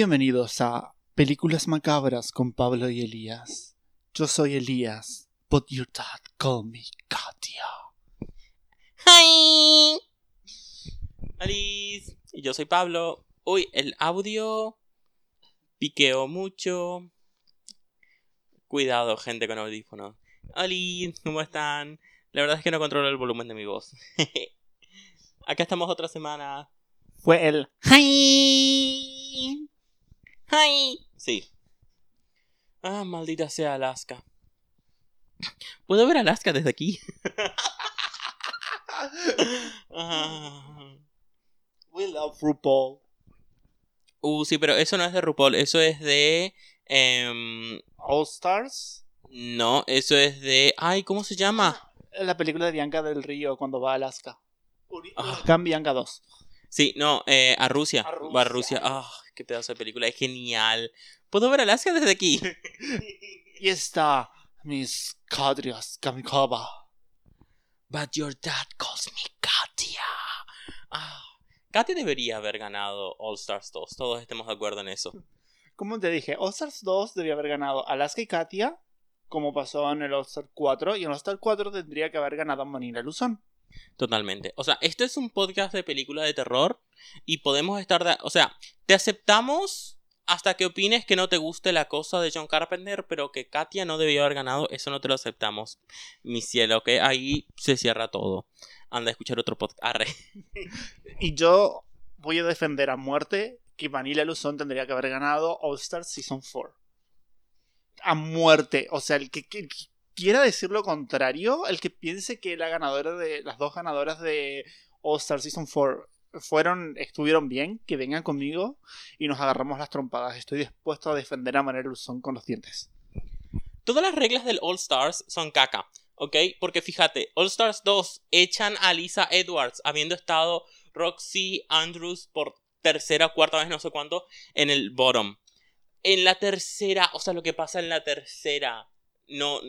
Bienvenidos a Películas Macabras con Pablo y Elías. Yo soy Elías, but your dad call me Katia. ¡Hi! Alice. Y yo soy Pablo. Uy, el audio piqueó mucho. Cuidado, gente con audífonos. Alice, ¿cómo están? La verdad es que no controlo el volumen de mi voz. Acá estamos otra semana. Fue el ¡Hi! ¡Hi! Sí. Ah, maldita sea Alaska. ¿Puedo ver Alaska desde aquí? Ah. We love RuPaul. Uh, sí, pero eso no es de RuPaul, eso es de... em, All Stars. no, eso es de... Ay, ¿cómo se llama? La película de Bianca del Río cuando va a Alaska. Ah. Huracán Bianca 2. Sí, no, eh, a Rusia. A Rusia. Va a Rusia. Ah, qué pedazo de película, es genial. ¿Puedo ver Alaska desde aquí? Y está Miss Kadrias Kamikaba. But your dad calls me Katia. Ah, Katia debería haber ganado All Stars 2, todos estemos de acuerdo en eso. Como te dije, All Stars 2 debería haber ganado Alaska y Katia, como pasó en el All Star 4, y en el All Star 4 tendría que haber ganado Manila Luzón. Totalmente. O sea, esto es un podcast de película de terror y podemos estar... de- O sea, te aceptamos hasta que opines que no te guste la cosa de John Carpenter, pero que Katia no debió haber ganado, eso no te lo aceptamos. Mi cielo, ¿ok? Ahí se cierra todo. Anda a escuchar otro podcast. Y yo voy a defender a muerte que Manila Luzón tendría que haber ganado All Star Season 4. A muerte. O sea, el que, que- que quiera decir lo contrario, el que piense que la ganadora de. las dos ganadoras de All Star Season 4 fueron. estuvieron bien, que vengan conmigo y nos agarramos las trompadas. Estoy dispuesto a defender a Manila Luzón con los dientes. Todas las reglas del All Stars son caca, ¿ok? Porque fíjate, All Stars 2 echan a Lisa Edwards, habiendo estado Roxy Andrews por tercera o cuarta vez, no sé cuánto, en el bottom. En la tercera, o sea, lo que pasa en la tercera no,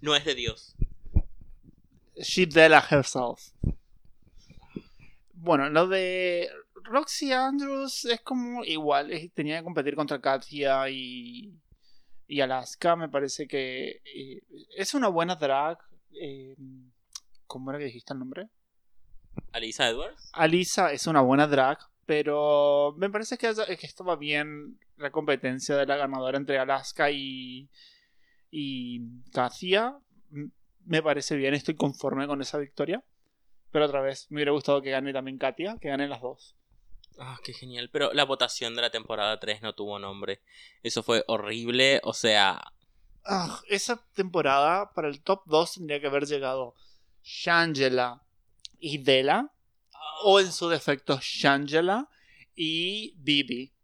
no es de Dios. She Della herself. Bueno, lo de Roxy Andrews es como igual, tenía que competir contra Katia y, y Alaska, me parece que eh, es una buena drag. eh, ¿Cómo era que dijiste el nombre? ¿A Lisa Edwards? Alisa es una buena drag, pero me parece que, que estaba bien la competencia de la ganadora entre Alaska y, y Katia. M- Me parece bien, estoy conforme con esa victoria. Pero otra vez, me hubiera gustado que gane también Katia, que ganen las dos. Ah, qué genial. Pero la votación de la temporada 3 no tuvo nombre. Eso fue horrible. O sea, Ah, esa temporada para el top 2 tendría que haber llegado Shangela y Della, o en su defecto Shangela y Bibi.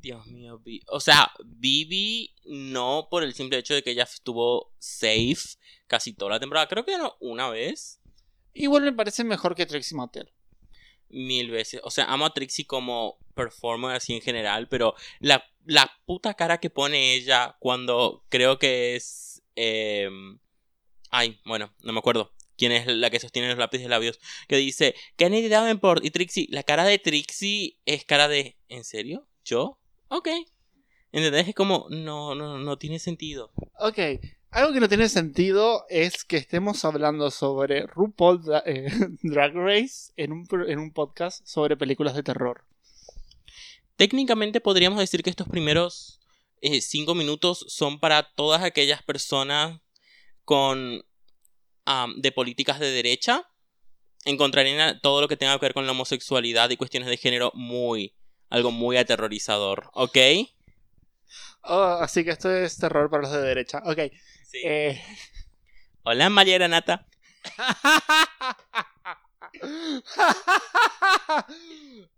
Dios mío, o sea, Bibi no por el simple hecho de que ella estuvo safe casi toda la temporada. Creo que no una vez, Igual me parece mejor que Trixie Mattel. mil veces. O sea, amo a Trixie como performer así en general, pero la, la puta cara que pone ella cuando creo que es... em, ay, bueno, no me acuerdo. ¿Quién es la que sostiene los lápices de labios? Que dice, Kennedy Davenport y Trixie. La cara de Trixie es cara de... ¿En serio? ¿Yo? Ok. ¿Entendés? Es como... No, no, no tiene sentido. Ok, algo que no tiene sentido es que estemos hablando sobre RuPaul eh, Drag Race en un, en un podcast sobre películas de terror. Técnicamente podríamos decir que estos primeros eh, cinco minutos son para todas aquellas personas con de políticas de derecha. Encontrarían todo lo que tenga que ver con la homosexualidad y cuestiones de género muy, algo muy aterrorizador, ¿ok? Oh, así que esto es terror para los de derecha. Ok. Sí. eh, Hola María Granata.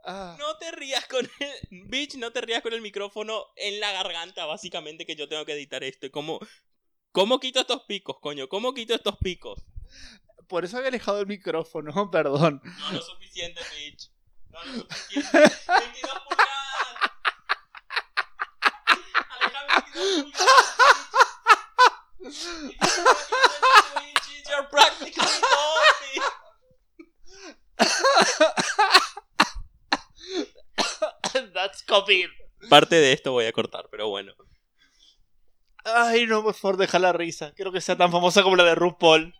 Ah, No te rías con el... Bitch, no te rías con el micrófono en la garganta, básicamente, que yo tengo que editar esto. ¿Cómo, ¿Cómo quito estos picos, coño? ¿Cómo quito estos picos? por eso había alejado el micrófono, perdón. No lo suficiente, bitch. No lo suficiente. 22 pulgadas. Alejame 22 pulgadas. bitch. 22 pulgadas, bitch. You're. That's. Parte de esto voy a cortar, pero bueno. Ay, no, por favor, deja la risa. Quiero que sea tan famosa como la de RuPaul.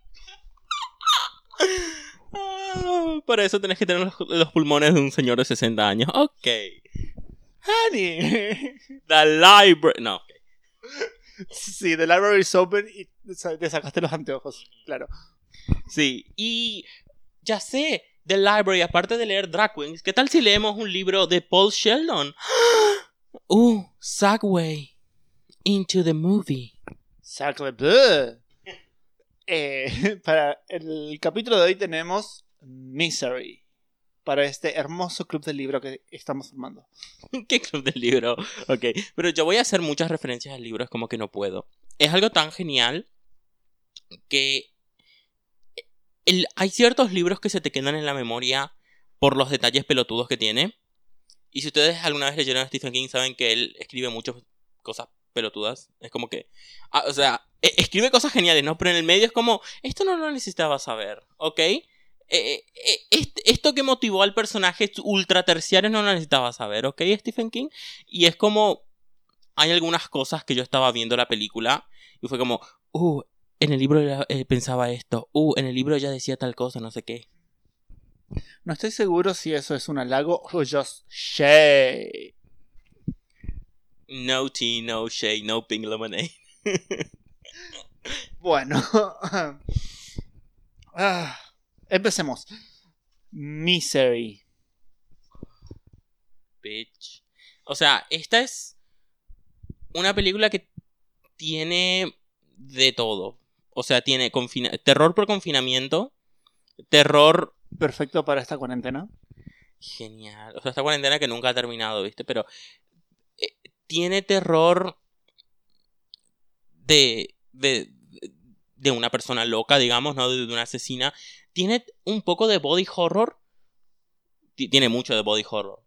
Ah, Para eso tenés que tener los, los pulmones de un señor de 60 años. Ok. Honey. The library. No. Sí, The Library is Open y te sacaste los anteojos, claro. Sí, y ya sé, The Library, aparte de leer Drag Queens, ¿qué tal si leemos un libro de Paul Sheldon? Uh, Segway into the movie. Sacre bleu. Eh, para el capítulo de hoy tenemos Misery. Para este hermoso club del libro que estamos formando. ¿Qué club del libro? Ok, pero yo voy a hacer muchas referencias al libro, es como que no puedo. Es algo tan genial que el- hay ciertos libros que se te quedan en la memoria por los detalles pelotudos que tiene. Y si ustedes alguna vez leyeron a Stephen King, saben que él escribe muchas cosas pelotudas. Es como que. ah, o sea, e- escribe cosas geniales, ¿no? Pero en el medio es como. Esto no lo necesitaba saber, ¿ok? Eh, est- esto que motivó al personaje ultra terciario no lo necesitaba saber, ¿ok? Stephen King. Y es como. Hay algunas cosas que yo estaba viendo la película y fue como. Uh, en el libro eh, pensaba esto. Uh, en el libro ella decía tal cosa, no sé qué. No estoy seguro si eso es un halago o just shade. No tea, no shade, no pink lemonade. Bueno. Ah, empecemos. Misery. Bitch. O sea, esta es una película que tiene de todo. O sea, tiene terror por confinamiento, terror Perfecto para esta cuarentena. genial. O sea, esta cuarentena que nunca ha terminado, ¿viste? Pero tiene terror de, de de una persona loca, digamos, ¿no? De, una asesina. Tiene un poco de body horror. Ti- Tiene mucho de body horror.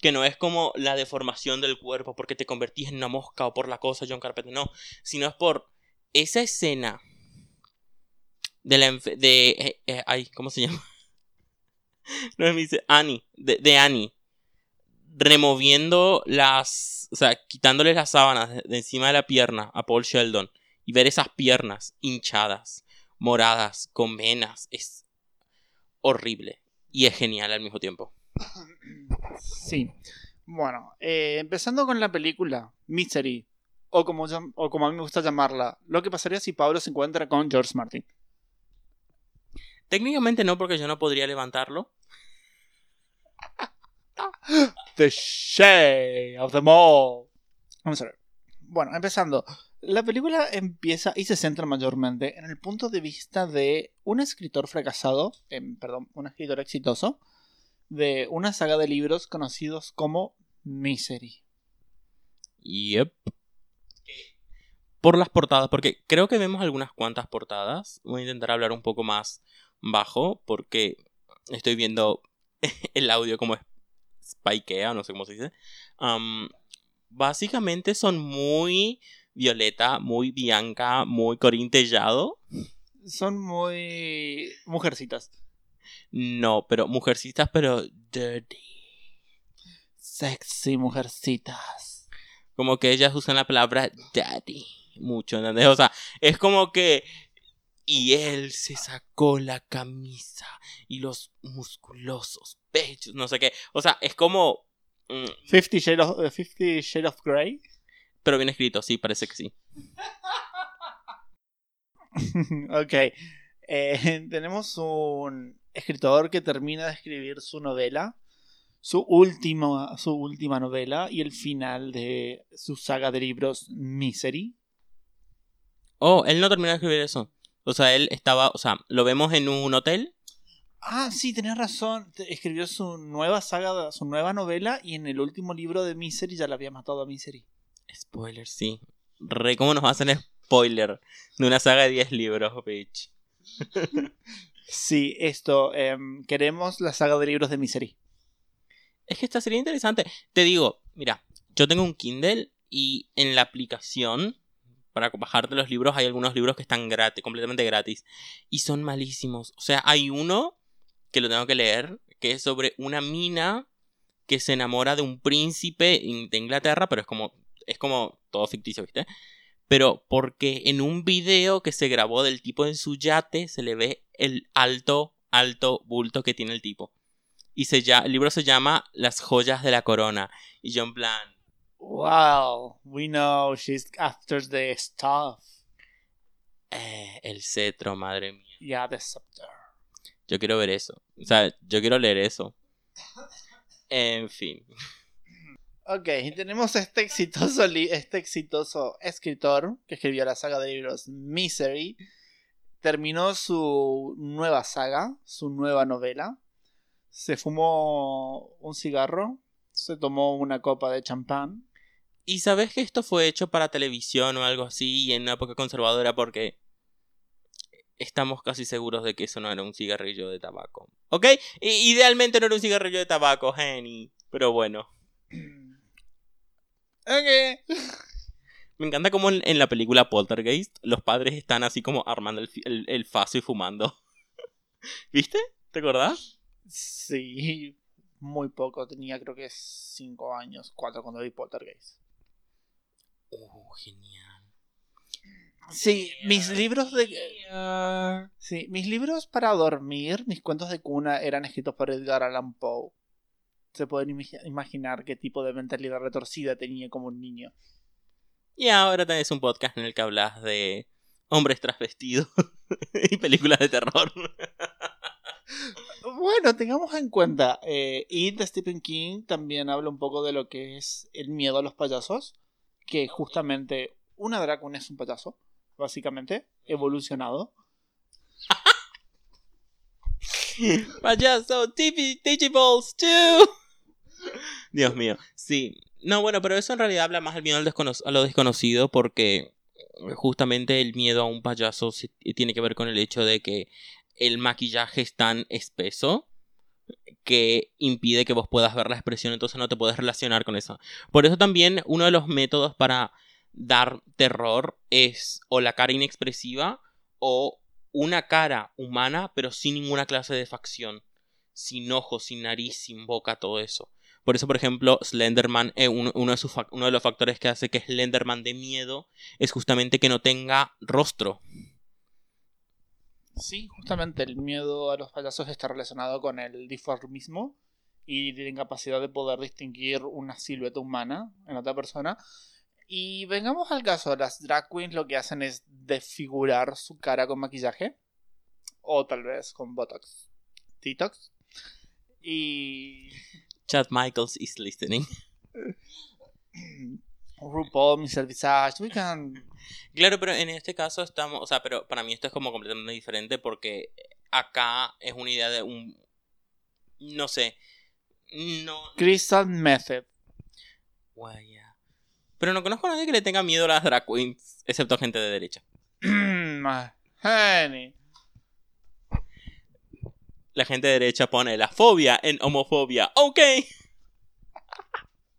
Que no es como la deformación del cuerpo porque te convertís en una mosca o por la cosa John Carpenter, no. Sino es por esa escena de la de eh, eh, ay, ¿cómo se llama? No me dice Annie, de, de Annie removiendo las, o sea, quitándole las sábanas de, encima de la pierna a Paul Sheldon y ver esas piernas hinchadas, moradas, con venas, es horrible y es genial al mismo tiempo. Sí. Bueno, eh, empezando con la película Misery, o como, o como a mí me gusta llamarla, lo que pasaría si Pablo se encuentra con George Martin. Técnicamente no porque yo no podría levantarlo. The shade of them all. Vamos a ver. Bueno, empezando. La película empieza y se centra mayormente en el punto de vista de un escritor fracasado, em, perdón, un escritor exitoso, de una saga de libros conocidos como Misery. Yep. Por las portadas, porque creo que vemos algunas cuantas portadas. Voy a intentar hablar un poco más bajo porque estoy viendo el audio como spikea, no sé cómo se dice. Am, básicamente son muy Violeta, muy Bianca, muy Corintellado. Son muy mujercitas. No, pero mujercitas, pero dirty. Sexy mujercitas. Como que ellas usan la palabra daddy mucho, ¿entendés? O sea, es como que... Y él se sacó la camisa y los musculosos pechos, no sé qué. O sea, es como... mm, Fifty Shades of, eh, Shades of Grey. pero bien escrito, sí, parece que sí. ok. Eh, tenemos un escritor que termina de escribir su novela, su última, su última novela y el final de su saga de libros Misery. Oh, él no terminó de escribir eso. O sea, él estaba, o sea, lo vemos en un hotel. Ah, sí, tenés razón. Escribió su nueva saga, su nueva novela y en el último libro de Misery ya la había matado a Misery. Spoiler, sí. Re, ¿cómo nos hacen spoiler de una saga de 10 libros, bitch? Sí, esto, em, queremos la saga de libros de Misery. Es que esta sería interesante. Te digo, mira, yo tengo un Kindle y en la aplicación para bajarte los libros hay algunos libros que están gratis, completamente gratis y son malísimos. O sea, hay uno que lo tengo que leer que es sobre una mina que se enamora de un príncipe de Inglaterra, pero es como, es como todo ficticio, ¿viste? Pero porque en un video que se grabó del tipo en su yate se le ve el alto, alto bulto que tiene el tipo. Y se el libro se llama Las joyas de la corona. Y John Plan. Wow, we know she's after the stuff. Eh, el cetro, madre mía. Yeah, the scepter. Yo quiero ver eso. O sea, yo quiero leer eso. En fin. Ok, tenemos este exitoso, este exitoso escritor que escribió la saga de libros Misery. Terminó su nueva saga, su nueva novela. Se fumó un cigarro, se tomó una copa de champán. ¿Y sabes que esto fue hecho para televisión o algo así y en una época conservadora porque estamos casi seguros de que eso no era un cigarrillo de tabaco. ¿Ok? idealmente no era un cigarrillo de tabaco, Jenny. Pero bueno. Ok. Me encanta como en, la película Poltergeist los padres están así como armando el, el, faso y fumando. ¿Viste? ¿Te acordás? Sí, muy poco. Tenía creo que 5 años, 4 cuando vi Poltergeist. Oh, genial. Sí, mis libros de. Sí, mis libros para dormir, mis cuentos de cuna eran escritos por Edgar Allan Poe. Se pueden imaginar qué tipo de mentalidad retorcida tenía como un niño. Y ahora tenés un podcast en el que hablas de hombres trasvestidos y películas de terror. bueno, tengamos en cuenta, eh, It de Stephen King también habla un poco de lo que es el miedo a los payasos, que justamente una dracon es un payaso básicamente, evolucionado. Payaso, Digiballs 2. Dios mío, sí. No, bueno, pero eso en realidad habla más del miedo a lo desconocido porque justamente el miedo a un payaso tiene que ver con el hecho de que el maquillaje es tan espeso que impide que vos puedas ver la expresión, entonces no te puedes relacionar con eso. Por eso también uno de los métodos para dar terror es o la cara inexpresiva o una cara humana pero sin ninguna clase de facción, sin ojos, sin nariz, sin boca, todo eso. Por eso, por ejemplo, Slenderman, eh, uno, de uno, de los factores que hace que Slenderman de miedo es justamente que no tenga rostro. Sí, justamente el miedo a los payasos está relacionado con el diformismo y la incapacidad de poder distinguir una silueta humana en otra persona y vengamos al caso, las drag queens lo que hacen es desfigurar su cara con maquillaje. O tal vez con Botox. Detox. Y... Chad Michaels is listening. RuPaul, Mr. Visage, we can... Claro, pero en este caso estamos, o sea, pero para mí esto es como completamente diferente porque acá es una idea de un, no sé, no... Crystal Method. Guaya. Pero no conozco a nadie que le tenga miedo a las drag queens, excepto gente de derecha. la gente de derecha pone la fobia en homofobia. Ok.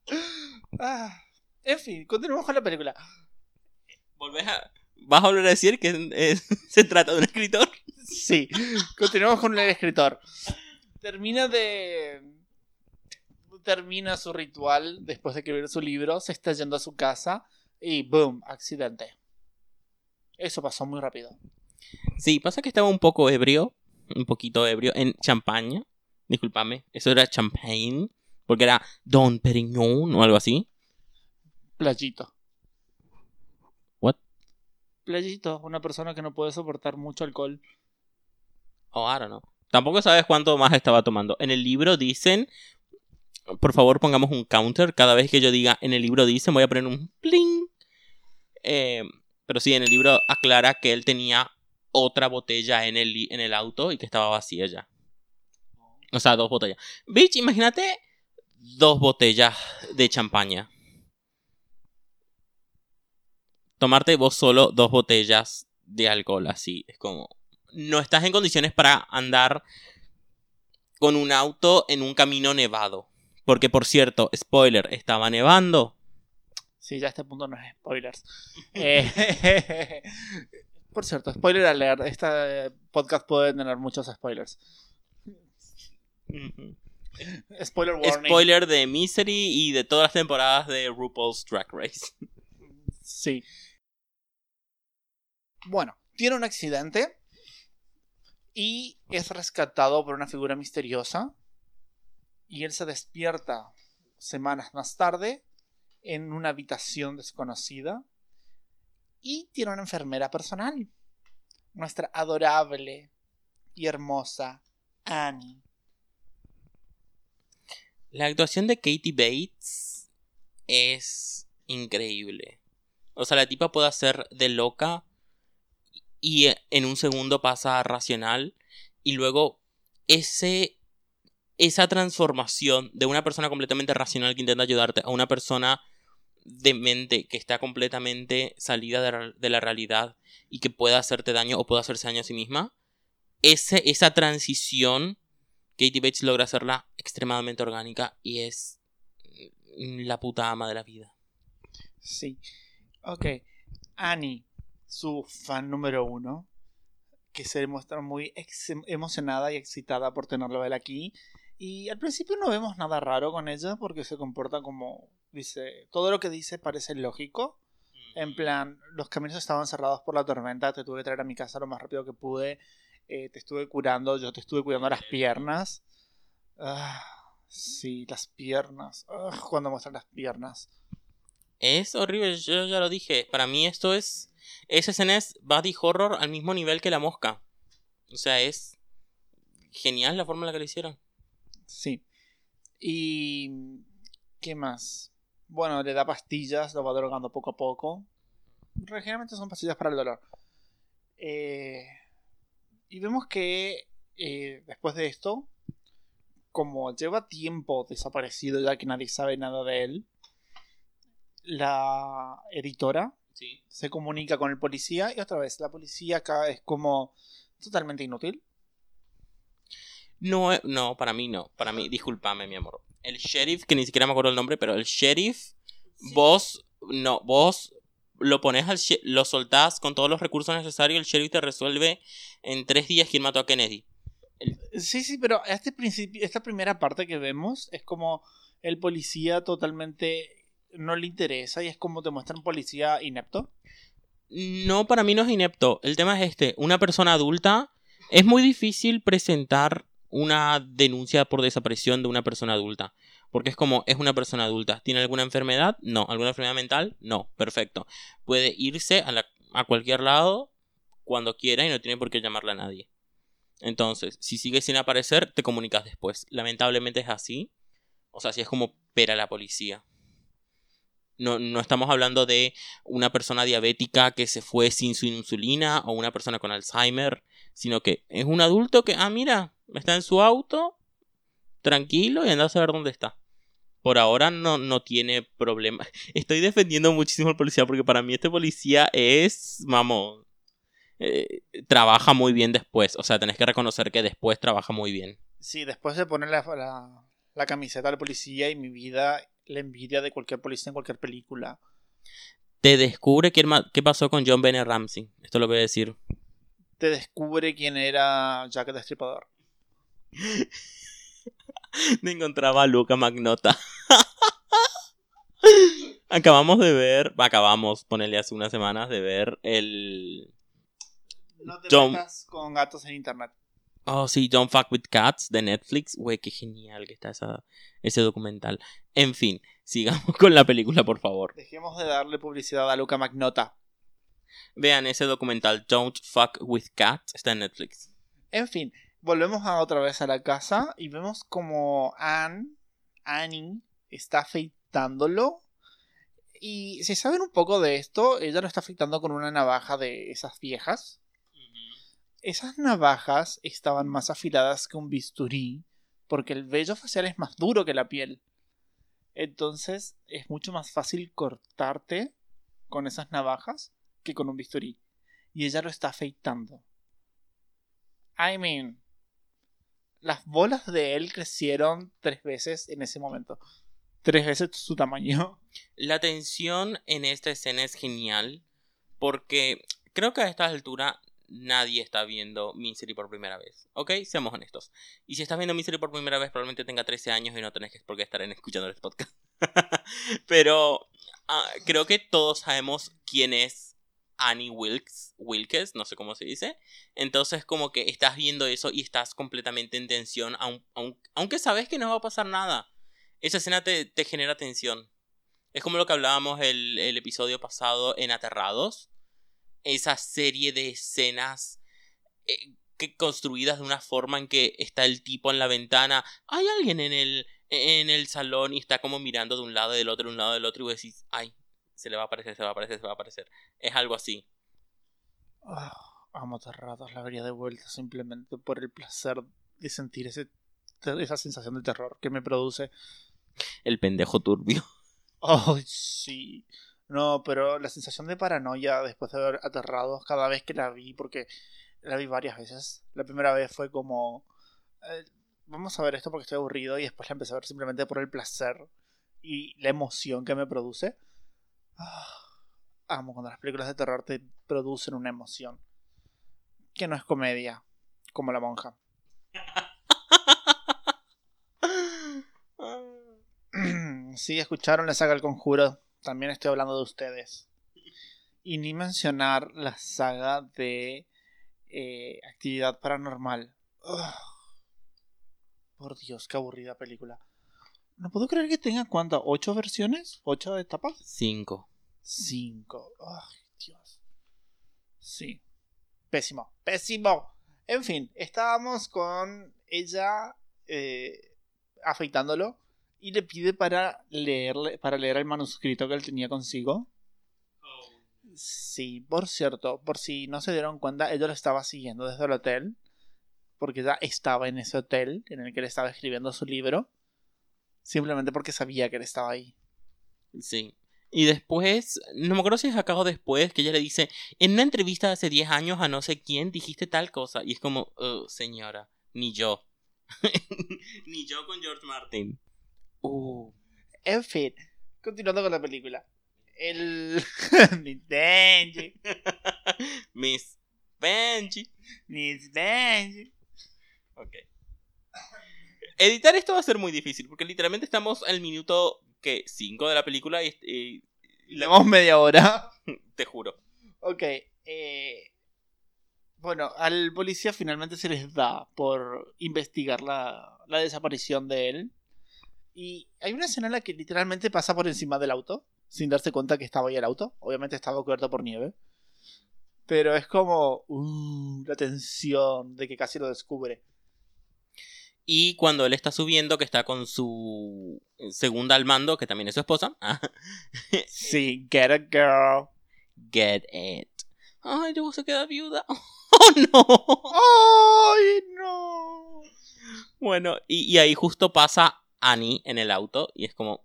Ah, en fin, continuemos con la película. ¿Volvés a... ¿Vas a volver a decir que se trata de un escritor? Sí, continuamos con el escritor. Termina de termina su ritual después de escribir su libro, se está yendo a su casa y ¡boom! Accidente. Eso pasó muy rápido. Sí, pasa que estaba un poco ebrio, un poquito ebrio, en champaña. Disculpame, eso era champagne, porque era Don Perignon o algo así. Playito. ¿What? Playito, una persona que no puede soportar mucho alcohol. Oh, I don't know. Tampoco sabes cuánto más estaba tomando. En el libro dicen por favor pongamos un counter. Cada vez que yo diga en el libro dice, voy a poner un pling. Eh, pero sí, en el libro aclara que él tenía otra botella en el, en el auto y que estaba vacía ya. O sea, dos botellas. Bitch, imagínate dos botellas de champaña. Tomarte vos solo dos botellas de alcohol así. Es como... No estás en condiciones para andar con un auto en un camino nevado. Porque, por cierto, spoiler, estaba nevando. Sí, ya a este punto no es spoilers. Eh, por cierto, spoiler alert. Este podcast puede tener muchos spoilers. Spoiler warning. Spoiler de Misery y de todas las temporadas de RuPaul's Drag Race. Sí. Bueno, tiene un accidente y es rescatado por una figura misteriosa. Y él se despierta semanas más tarde en una habitación desconocida. Y tiene una enfermera personal. Nuestra adorable y hermosa Annie. La actuación de Katie Bates es increíble. O sea, la tipa puede hacer de loca y en un segundo pasa a racional y luego ese esa transformación de una persona completamente racional que intenta ayudarte a una persona de mente que está completamente salida de, la realidad y que puede hacerte daño o puede hacerse daño a sí misma, ese, esa transición Katie Bates logra hacerla extremadamente orgánica y es la puta ama de la vida. Sí. Ok. Annie, su fan número uno, que se muestra muy emocionada y excitada por tenerlo a él aquí. Y al principio no vemos nada raro con ella porque se comporta como dice, todo lo que dice parece lógico. En plan, los caminos estaban cerrados por la tormenta, te tuve que traer a mi casa lo más rápido que pude, eh, te estuve curando, yo te estuve cuidando las piernas. Ah, sí, las piernas. Ah, cuando muestran las piernas. Es horrible, yo ya lo dije. Para mí esto es... Esa escena es body horror al mismo nivel que la mosca. O sea, es genial la forma en la que lo hicieron. Sí. Y... ¿Qué más? Bueno, le da pastillas, lo va drogando poco a poco. Generalmente son pastillas para el dolor. Eh, y vemos que eh, después de esto, como lleva tiempo desaparecido ya que nadie sabe nada de él, la editora se comunica con el policía y otra vez la policía acá es como totalmente inútil. No, eh, no, para mí no. Para mí, discúlpame, mi amor. El sheriff, que ni siquiera me acuerdo el nombre, pero el sheriff, vos, no, vos lo pones al lo soltás con todos los recursos necesarios, el sheriff te resuelve en tres días quién mató a Kennedy. Sí, sí, pero este principio, esta primera parte que vemos es como el policía totalmente no le interesa y es como te muestra un policía inepto. No, para mí no es inepto. El tema es este, una persona adulta es muy difícil presentar una denuncia por desaparición de una persona adulta. Porque es como, es una persona adulta. ¿Tiene alguna enfermedad? No. ¿Alguna enfermedad mental? No. Perfecto. Puede irse a, a cualquier lado cuando quiera y no tiene por qué llamarle a nadie. Entonces, si sigue sin aparecer, te comunicas después. Lamentablemente es así. O sea, si es como pera la policía. No, no estamos hablando de una persona diabética que se fue sin su insulina o una persona con Alzheimer, sino que es un adulto que, ah, mira, está en su auto, tranquilo y anda a saber dónde está. Por ahora no, no tiene problema. Estoy defendiendo muchísimo al policía porque para mí este policía es, vamos, eh, trabaja muy bien después. O sea, tenés que reconocer que después trabaja muy bien. Sí, después de poner la, la, la camiseta del policía y mi vida la envidia de cualquier policía en cualquier película. Te descubre qué, qué pasó con John Bennett Ramsey. Esto lo voy a decir. Te descubre quién era Jack el Destripador. Me encontraba a Luca Magnota. acabamos de ver, acabamos, ponerle hace unas semanas de ver el... No te John... con gatos en internet. Oh, sí, Don't Fuck With Cats de Netflix. Güey, qué genial que está esa, ese documental. En fin, sigamos con la película, por favor. Dejemos de darle publicidad a Luca Magnota. Vean ese documental, Don't Fuck With Cats, está en Netflix. En fin, volvemos a otra vez a la casa y vemos como Anne, Annie, está afeitándolo. Y si saben un poco de esto, ella lo está afeitando con una navaja de esas viejas esas navajas estaban más afiladas que un bisturí, porque el vello facial es más duro que la piel. Entonces es mucho más fácil cortarte con esas navajas que con un bisturí. Y ella lo está afeitando. I mean, las bolas de él crecieron tres veces en ese momento. Tres veces su tamaño. La tensión en esta escena es genial porque creo que a esta altura nadie está viendo Misery por primera vez. ¿Ok? Seamos honestos. Y si estás viendo Misery por primera vez, probablemente tenga 13 años y no tenés por qué estar escuchando este podcast. Pero ah, creo que todos sabemos quién es Annie Wilkes, Wilkes, no sé cómo se dice. Entonces como que estás viendo eso y estás completamente en tensión, aunque sabes que no va a pasar nada. Esa escena te, genera tensión. Es como lo que hablábamos el episodio pasado en Aterrados. Esa serie de escenas eh, que, construidas de una forma en que está el tipo en la ventana. Hay alguien en el, en el salón y está como mirando de un lado y del otro, de un lado del otro y vos decís, ay, se le va a aparecer, se va a aparecer, se va a aparecer. Es algo así. Oh, amo la vería de vuelta simplemente por el placer de sentir ese, esa sensación de terror que me produce. El pendejo turbio. Oh, sí. No, pero la sensación de paranoia después de ver Aterrados cada vez que la vi, porque la vi varias veces. La primera vez fue como... Eh, vamos a ver esto porque estoy aburrido y después la empecé a ver simplemente por el placer y la emoción que me produce. Ah, amo cuando las películas de terror te producen una emoción. Que no es comedia, como la monja. sí, escucharon la saga El Conjuro. También estoy hablando de ustedes. Y ni mencionar la saga de eh, Actividad Paranormal. Por Dios, qué aburrida película. No puedo creer que tenga cuántas, ocho versiones, ocho etapas. Cinco. Cinco. Ay, Dios. Sí. Pésimo, pésimo. En fin, estábamos con ella eh, afeitándolo y le pide para leerle, para leer el manuscrito que él tenía consigo. Sí, por cierto, por si no se dieron cuenta, ella lo estaba siguiendo desde el hotel, porque ya estaba en ese hotel en el que él estaba escribiendo su libro, simplemente porque sabía que él estaba ahí. Sí. Y después, no me acuerdo si es acá después, que ella le dice, en una entrevista de hace 10 años a no sé quién dijiste tal cosa. Y es como, oh, señora, ni yo. ni yo con George Martin. Uh. En fin, continuando con la película. El. Miss Benji. Miss Benji. Miss Benji. Ok. Editar esto va a ser muy difícil, porque literalmente estamos al minuto que 5 de la película y, y le media hora. Te juro. Ok. Eh, bueno, al policía finalmente se les da por investigar la, la desaparición de él. Y hay una escena en la que literalmente pasa por encima del auto, sin darse cuenta que estaba ahí el auto. Obviamente estaba cubierto por nieve. Pero es como uh, la tensión de que casi lo descubre. Y cuando él está subiendo, que está con su segunda al mando, que también es su esposa. sí, get a girl. Get it. Ay, luego se queda viuda. Oh no. Ay, no. Bueno, y, ahí justo pasa Annie en el auto. Y es como,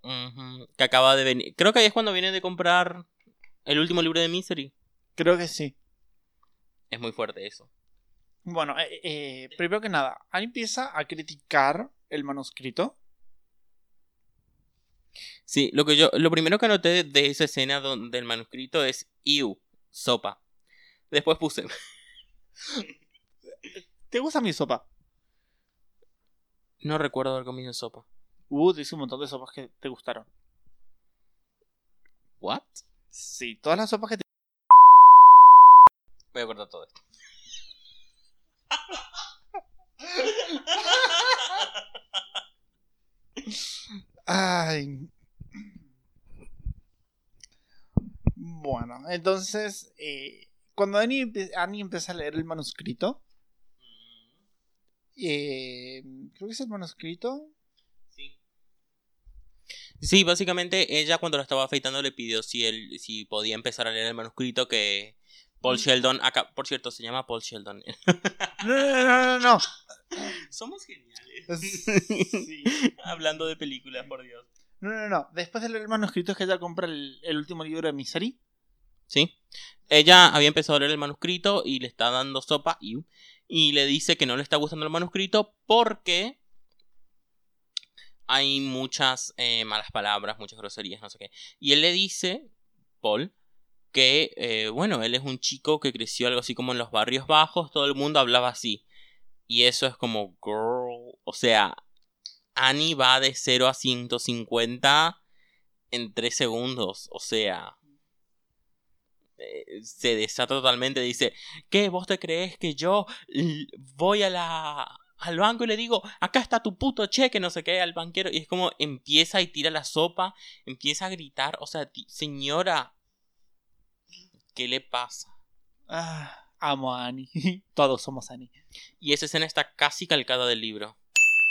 que acaba de venir. Creo que ahí es cuando viene de comprar el último libro de Misery. Creo que sí. Es muy fuerte eso. Bueno, eh, eh, primero que nada, Annie empieza a criticar el manuscrito. Sí, lo que yo, lo primero que anoté de esa escena del manuscrito es Iu, sopa. Después puse. ¿Te gusta mi sopa? No recuerdo haber comido sopa. Uh, te hice un montón de sopas que te gustaron. ¿What? Sí, todas las sopas que te. Voy a cortar todo esto. Ay. Bueno, entonces, eh, cuando Annie, empieza a leer el manuscrito, eh, creo que es el manuscrito. Sí. Sí, básicamente ella cuando lo estaba afeitando le pidió si él si podía empezar a leer el manuscrito que Paul mm. Sheldon, acá, por cierto, se llama Paul Sheldon. No, no, no, no. Somos geniales. Hablando de películas, por Dios. No, no, no. Después de leer el manuscrito es que ella compra el, último libro de Misery. Sí. Ella había empezado a leer el manuscrito y le está dando sopa y, y le dice que no le está gustando el manuscrito porque hay muchas eh, malas palabras, muchas groserías, no sé qué. Y él le dice, Paul, que, eh, bueno, él es un chico que creció algo así como en los barrios bajos, todo el mundo hablaba así. Y eso es como, girl, o sea, Annie va de 0 a 150 en 3 segundos, o sea, eh, se desata totalmente, dice, ¿qué? ¿Vos te crees que yo voy a la al banco y le digo, acá está tu puto cheque, no sé qué, al banquero. Y es como empieza y tira la sopa, empieza a gritar. O sea, señora, ¿qué le pasa? Ah, amo a Annie. Todos somos Annie. Y esa escena está casi calcada del libro.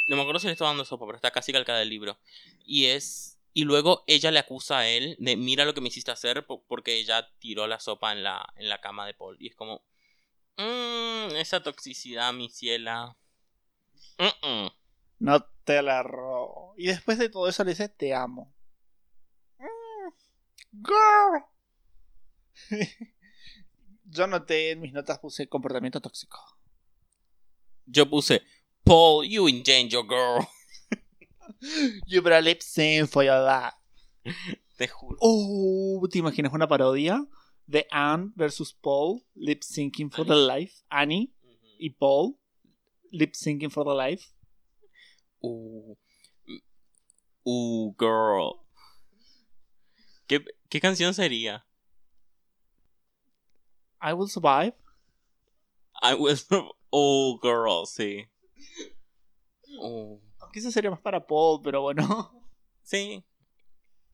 No me acuerdo si le está dando sopa, pero está casi calcada del libro. Y es. Y luego ella le acusa a él de mira lo que me hiciste hacer porque ella tiró la sopa en la, en la cama de Paul. Y es como. Mmm, esa toxicidad, mi ciela. No te la robo. Y después de todo eso le dice te amo. Mm, girl. Yo noté en mis notas puse comportamiento tóxico. Yo puse Paul, you in danger, girl. you better lip sync for your life. Te juro. Oh, ¿te imaginas una parodia de Anne versus Paul lip syncing for the life? Annie y Paul lip syncing for the life. Uh, uh girl. ¿Qué, ¿Qué canción sería? I will survive. I will Oh, girl, sí. Oh. Aunque eso sería más para Paul, pero bueno. Sí.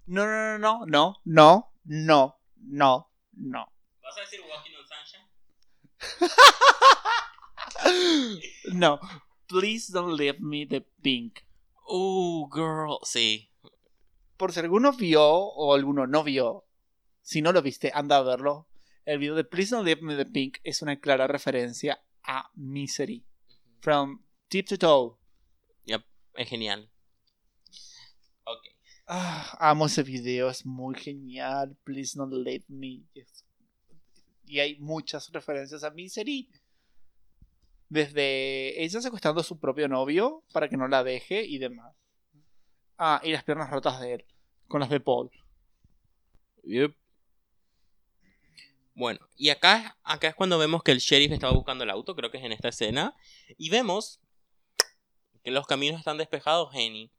No, no, no, no, no, no, no, no. ¿Vas a decir Walking on Sunshine? no. Please don't leave me the pink. Oh, girl. Sí. Por si alguno vio o alguno no vio, si no lo viste, anda a verlo. El video de Please Don't Leave Me the Pink es una clara referencia a Misery. From tip to toe. Yep, es genial. Ok. Ah, amo ese video, es muy genial. Please Don't Leave Me. Y hay muchas referencias a Misery. Desde ella secuestrando a su propio novio para que no la deje y demás. Ah, y las piernas rotas de él, con las de Paul. Yep. Bueno, y acá, acá es cuando vemos que el sheriff estaba buscando el auto, creo que es en esta escena, y vemos que los caminos están despejados, Jenny.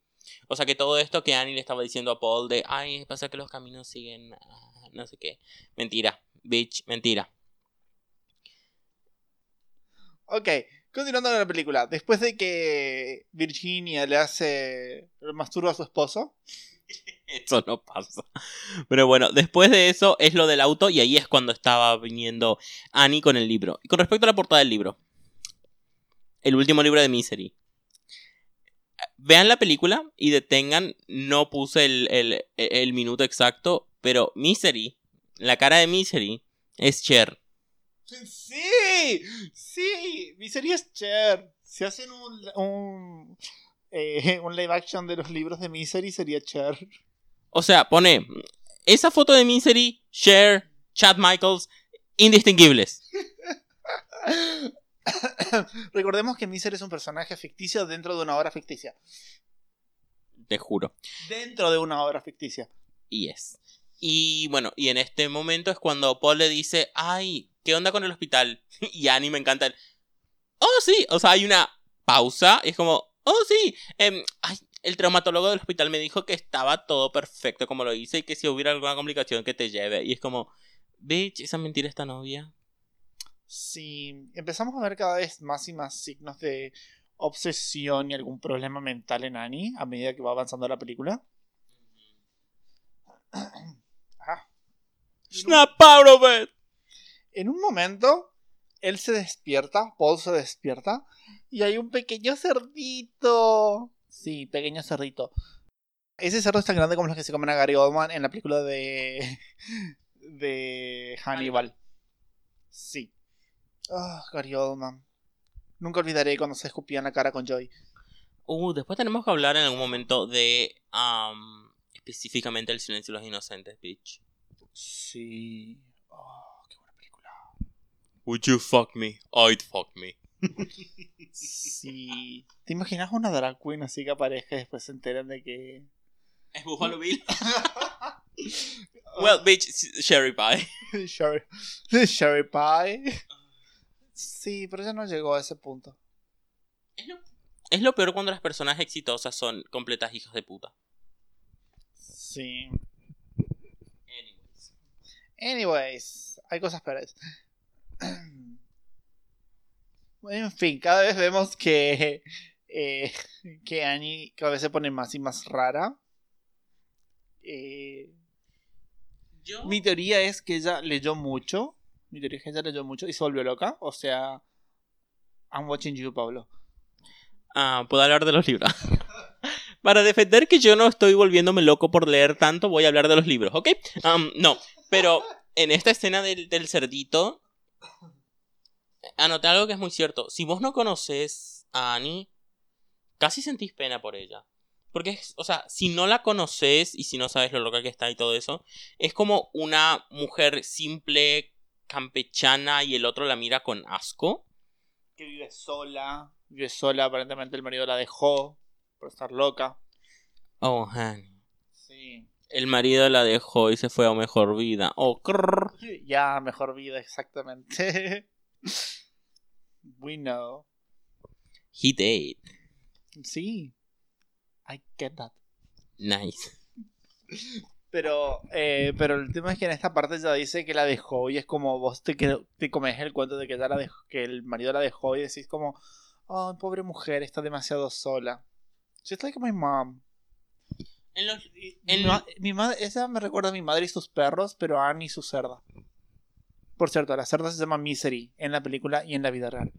O sea que todo esto que Annie le estaba diciendo a Paul de, ay, pasa que los caminos siguen, ah, no sé qué. Mentira, bitch, mentira. Ok, continuando con la película. Después de que Virginia le hace masturba a su esposo. Eso no pasa. Pero bueno, después de eso es lo del auto y ahí es cuando estaba viniendo Annie con el libro. Y con respecto a la portada del libro. El último libro de Misery. Vean la película y detengan, no puse el, el, el minuto exacto, pero Misery, la cara de Misery es Cher. Sí, sí, Misery es Cher. Si hacen un, un, eh, un live action de los libros de Misery sería Cher. O sea, pone esa foto de Misery, Cher, Chad Michaels, indistinguibles. Recordemos que Misery es un personaje ficticio dentro de una obra ficticia. Te juro. Dentro de una obra ficticia. Y es. Y bueno, y en este momento es cuando Paul le dice, ay, ¿qué onda con el hospital? Y Annie me encanta el, oh sí, o sea, hay una pausa y es como, oh sí, em, ay, el traumatólogo del hospital me dijo que estaba todo perfecto como lo hice y que si hubiera alguna complicación que te lleve. Y es como, bitch, esa mentira esta novia. Sí, empezamos a ver cada vez más y más signos de obsesión y algún problema mental en Annie a medida que va avanzando la película. ah. Snap out of it. En un momento, él se despierta, Paul se despierta, y hay un pequeño cerdito. Sí, pequeño cerdito. Ese cerdo es tan grande como los que se comen a Gary Oldman en la película de. de Hannibal. Sí. Ah, Gary Oldman. Nunca olvidaré cuando se escupía en la cara con Joy. Uh, después tenemos que hablar en algún momento de. específicamente El silencio de los inocentes, bitch. Sí. Oh. Would you fuck me? I'd fuck me. sí. ¿Te imaginas una drag queen así que aparezca y después se enteran de que. ¿Es Buffalo Bill? Well, bitch, Sherry Pie. Sherry, Sherry Pie. Sí, pero ya no llegó a ese punto. Es lo peor cuando las personas exitosas son completas hijas de puta. Sí. Anyways. Anyways, hay cosas peores. En fin, cada vez vemos que, eh, que Annie cada vez se pone más y más rara. Eh, Yo. mi teoría es que ella leyó mucho. Mi teoría es que ella leyó mucho y se volvió loca. O sea, I'm watching you, Pablo. Ah, puedo hablar de los libros. Para defender que yo no estoy volviéndome loco por leer tanto, voy a hablar de los libros, ¿ok? Um, no, pero en esta escena del, del cerdito, anoté algo que es muy cierto. Si vos no conoces a Annie, casi sentís pena por ella. Porque, es, o sea, si no la conoces y si no sabes lo loca que está y todo eso, es como una mujer simple, campechana y el otro la mira con asco. Que vive sola. Vive sola, aparentemente el marido la dejó por estar loca. Oh, honey. Sí. El marido la dejó y se fue a mejor vida. Oh, crrr. Ya, mejor vida, exactamente. We know. He did. Sí. I get that. Nice. Pero, eh, pero el tema es que en esta parte ya dice que la dejó y es como vos te, te comes el cuento de que, ella la dejó, que el marido la dejó y decís como, oh, pobre mujer, está demasiado sola. She's like my mom. En los- Mi, en- ma- mi madre, esa me recuerda a mi madre y sus perros, pero a Annie y su cerda. Por cierto, la cerda se llama Misery en la película y en la vida real.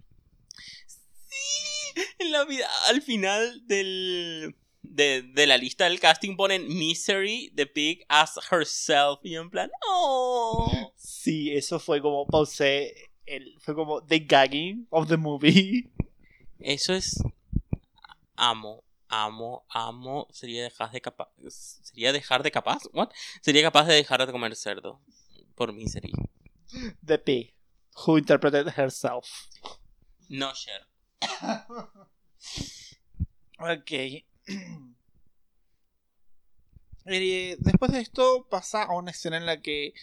en la vida, al final del, de, de la lista del casting ponen Misery, the pig, as herself. Y en plan, oh. Sí, eso fue como pausé. El, fue como the gagging of the movie. Eso es. Amo, amo, amo. Sería dejar de capaz. Sería dejar de capaz. What? Sería capaz de dejar de comer cerdo. Por Misery. The pig, who interpreted herself. No, Cher. Ok. Eh, Después de esto pasa a una escena en la que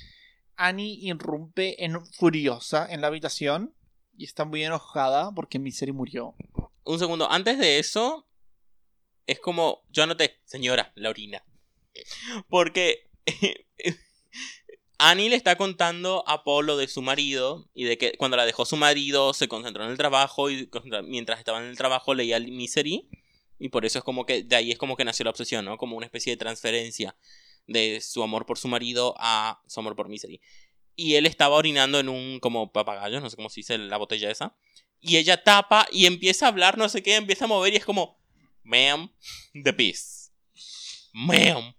Annie irrumpe en, furiosa en la habitación y está muy enojada porque Misery murió. Un segundo, antes de eso, es como, yo anoté, señora, la orina. Porque Annie le está contando a Polo de su marido y de que cuando la dejó su marido se concentró en el trabajo y mientras estaba en el trabajo leía el Misery y por eso es como que de ahí es como que nació la obsesión, ¿no? Como una especie de transferencia de su amor por su marido a su amor por Misery. Y él estaba orinando en un como papagayo, no sé cómo se dice la botella esa. Y ella tapa y empieza a hablar, no sé qué, empieza a mover y es como, ma'am, the peace. Ma'am.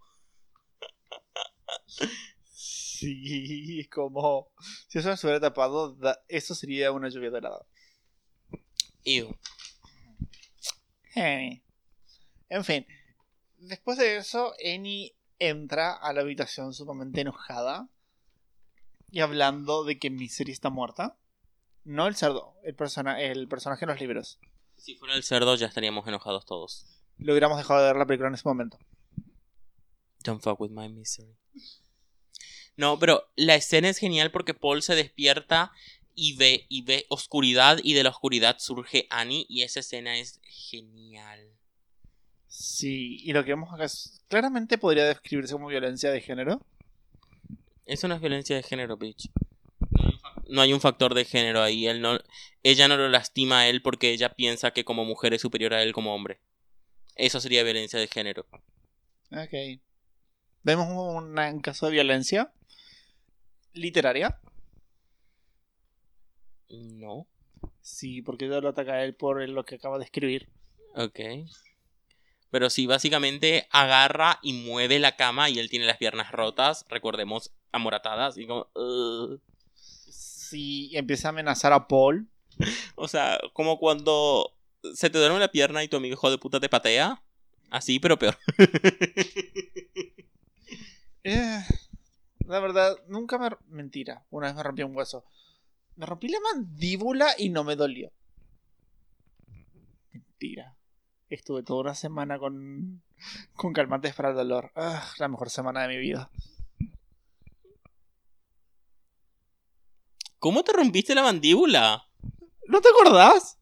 Sí, es como si eso hubiera tapado, da- eso sería una lluvia dorada. Ew. Eh. En fin, después de eso, Annie entra a la habitación sumamente enojada y hablando de que Misery está muerta. No el cerdo, el, persona el personaje en los libros. Si fuera el cerdo ya estaríamos enojados todos. Lo hubiéramos dejado de ver la película en ese momento. Don't fuck with my misery. No, pero la escena es genial porque Paul se despierta y ve, y ve oscuridad y de la oscuridad surge Annie y esa escena es genial. Sí, y lo que vemos acá es, claramente podría describirse como violencia de género. Eso no es violencia de género, bitch. No hay un fac- No hay un factor de género ahí. Él no, ella no lo lastima a él porque ella piensa que como mujer es superior a él como hombre. Eso sería violencia de género. Ok. Vemos un, un caso de violencia literaria. No. Sí, porque ella lo ataca a él por lo que acaba de escribir. Ok. Pero sí, básicamente agarra y mueve la cama y él tiene las piernas rotas, recordemos, amoratadas, y como... "Ugh". Sí, y empieza a amenazar a Paul. O sea, como cuando se te duerme la pierna y tu amigo hijo de puta te patea. Así, pero peor. Eh, la verdad, nunca me. Mentira, una vez me rompí un hueso. Me rompí la mandíbula y no me dolió. Mentira. Estuve toda una semana con, con calmantes para el dolor. Ah, la mejor semana de mi vida. ¿Cómo te rompiste la mandíbula? ¿No te acordás?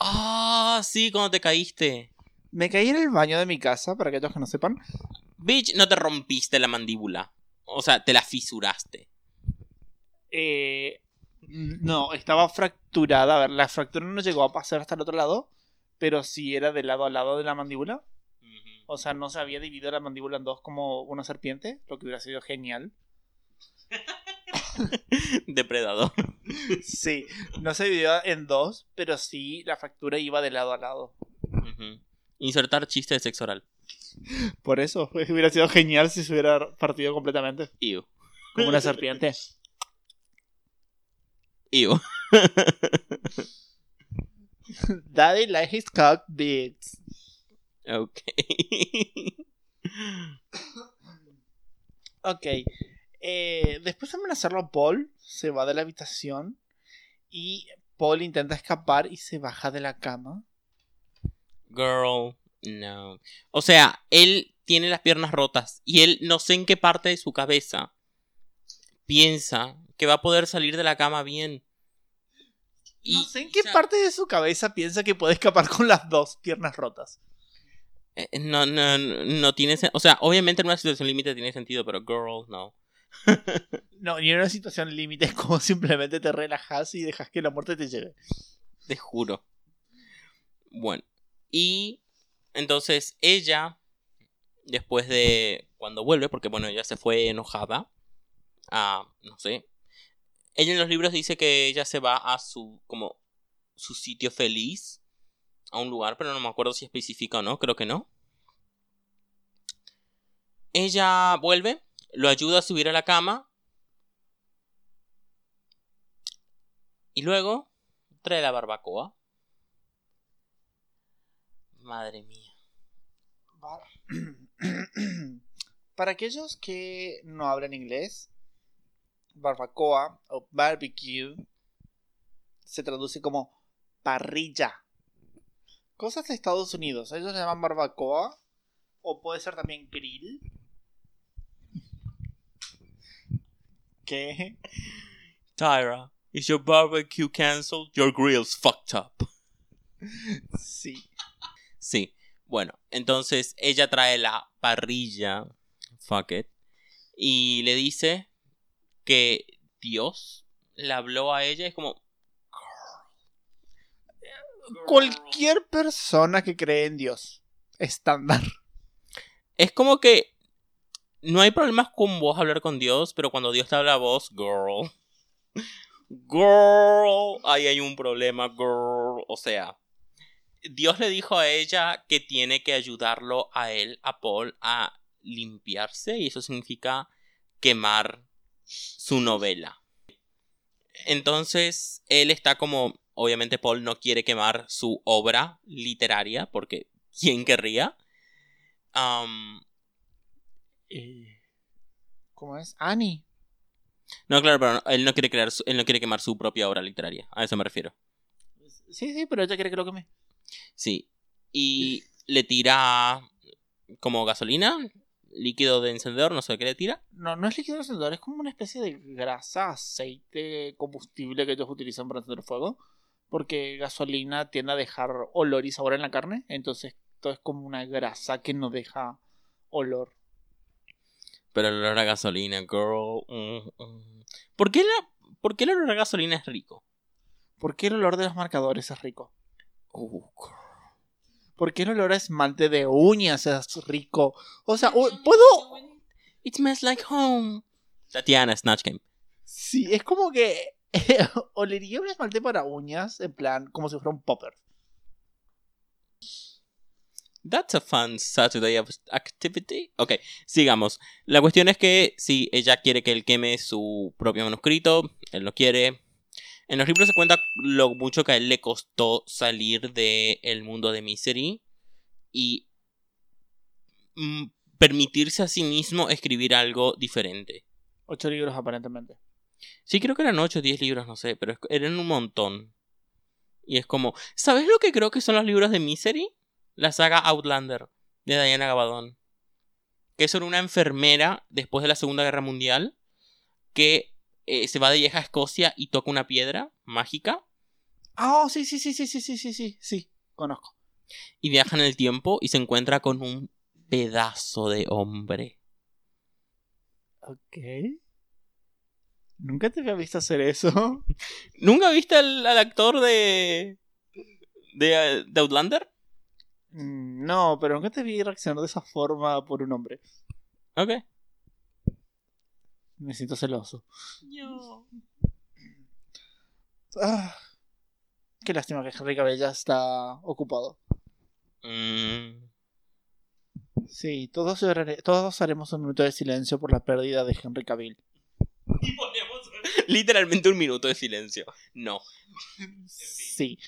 Ah, sí, cuando te caíste. Me caí en el baño de mi casa, para aquellos que no sepan. Bitch, no te rompiste la mandíbula. O sea, te la fisuraste. Eh, no, estaba fracturada. A ver, la fractura no llegó a pasar hasta el otro lado, pero sí era de lado a lado de la mandíbula. O sea, no se había dividido la mandíbula en dos como una serpiente, lo que hubiera sido genial. Depredador. Sí, no se dividió en dos, pero sí la fractura iba de lado a lado. Insertar chiste de sexo oral. Por eso, hubiera sido genial si se hubiera partido completamente. Ew. Como una serpiente. Ew. Daddy like his cock bits. Ok. Ok. Eh, después de amenazarlo a Paul, se va de la habitación y Paul intenta escapar y se baja de la cama. Girl, no. O sea, él tiene las piernas rotas y él no sé en qué parte de su cabeza piensa que va a poder salir de la cama bien. Y, no sé en qué o sea, parte de su cabeza piensa que puede escapar con las dos piernas rotas. eh, No, no, no, no tiene O sea, obviamente en una situación límite tiene sentido, pero girl, no. No, ni en una situación límite es como simplemente te relajas y dejas que la muerte te lleve. Te juro. Bueno, y entonces ella, después de cuando vuelve, porque bueno, ella se fue enojada a, no sé, ella en los libros dice que ella se va a su, como, su sitio feliz, a un lugar, pero no me acuerdo si especifica o no, creo que no. Ella vuelve, lo ayuda a subir a la cama. Y luego trae la barbacoa. Madre mía. Para aquellos que no hablan inglés, barbacoa o barbecue se traduce como parrilla. Cosas de Estados Unidos, ellos le llaman barbacoa o puede ser también grill. ¿Qué? Tyra, is your barbecue canceled? Your grill's fucked up. Sí. Sí. Bueno, entonces ella trae la parrilla. Fuck it. Y le dice que Dios le habló a ella. Es como. Cualquier persona que cree en Dios, estándar. Es como que. No hay problemas con vos hablar con Dios, pero cuando Dios te habla a vos, girl. Girl. Ahí hay un problema, girl. O sea. Dios le dijo a ella que tiene que ayudarlo a él, a Paul, a limpiarse. Y eso significa quemar su novela. Entonces, él está como. Obviamente, Paul no quiere quemar su obra literaria, porque ¿quién querría? Eh, ¿Cómo es? Annie. no, claro, pero no, él no quiere crear su- él no quiere quemar su propia obra literaria. A eso me refiero. Sí, sí, pero ella quiere que lo queme. Sí. Y le tira como gasolina, líquido de encendedor, no sé qué le tira. No, no es líquido encendedor, es como una especie de grasa, aceite, combustible que ellos utilizan para encender fuego. Porque gasolina tiende a dejar olor y sabor en la carne. Entonces, todo es como una grasa que no deja olor. Pero el olor a gasolina, girl. mm, mm. ¿Por qué, la, ¿Por qué el olor a gasolina es rico? ¿Por qué el olor de los marcadores es rico? Uh. ¿Por qué el olor a esmalte de uñas es rico? O sea, puedo. It smells like home. Tatiana, Snatch Game. Sí, es como que. olería un esmalte para uñas, en plan, como si fuera un popper. That's a fun Saturday of- activity. Ok, sigamos. La cuestión es que si ella quiere que él queme su propio manuscrito, él lo quiere. En los libros se cuenta lo mucho que a él le costó salir del mundo de Misery y mm, permitirse a sí mismo escribir algo diferente. Ocho libros aparentemente. Sí, creo que eran 8 o 10 libros, no sé, pero eran un montón. Y es como, ¿sabes lo que creo que son los libros de Misery? La saga Outlander de Diana Gabaldon. Que es sobre una enfermera después de la Segunda Guerra Mundial que eh, se va de viaje a Escocia y toca una piedra mágica Ah, oh, sí, sí, sí, sí, sí, sí, sí, sí, sí, conozco. y viaja en el tiempo y se encuentra con un pedazo de hombre. Ok. Nunca te había visto hacer eso. ¿Nunca viste al, al actor de, de, de Outlander? Mm, No, pero nunca te vi reaccionar de esa forma por un hombre. Ok. Me siento celoso. Ah, qué lástima que Henry Cavill ya está ocupado. Mm, Sí, todos, todos haremos un minuto de silencio por la pérdida de Henry Cavill. Y ponemos literalmente un minuto de silencio. No. Sí.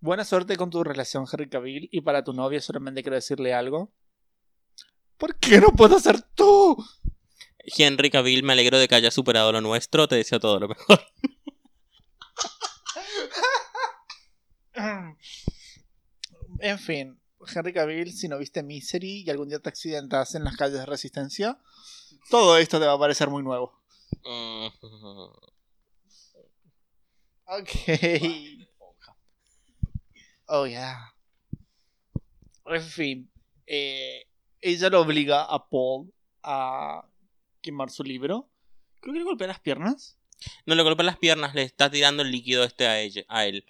Buena suerte con tu relación, Henry Cavill. Y para tu novia solamente quiero decirle algo. ¿Por qué no puedo ser tú? Henry Cavill, me alegro de que hayas superado lo nuestro. Te deseo todo lo mejor. En fin, Henry Cavill, si no viste Misery y algún día te accidentas en las calles de Resistencia, todo esto te va a parecer muy nuevo. Mm. Ok. Oh, yeah. En fin, eh, ella lo obliga a Paul a quemar su libro. Creo que le golpea las piernas. No le golpea las piernas, le está tirando el líquido este a, ella, a él.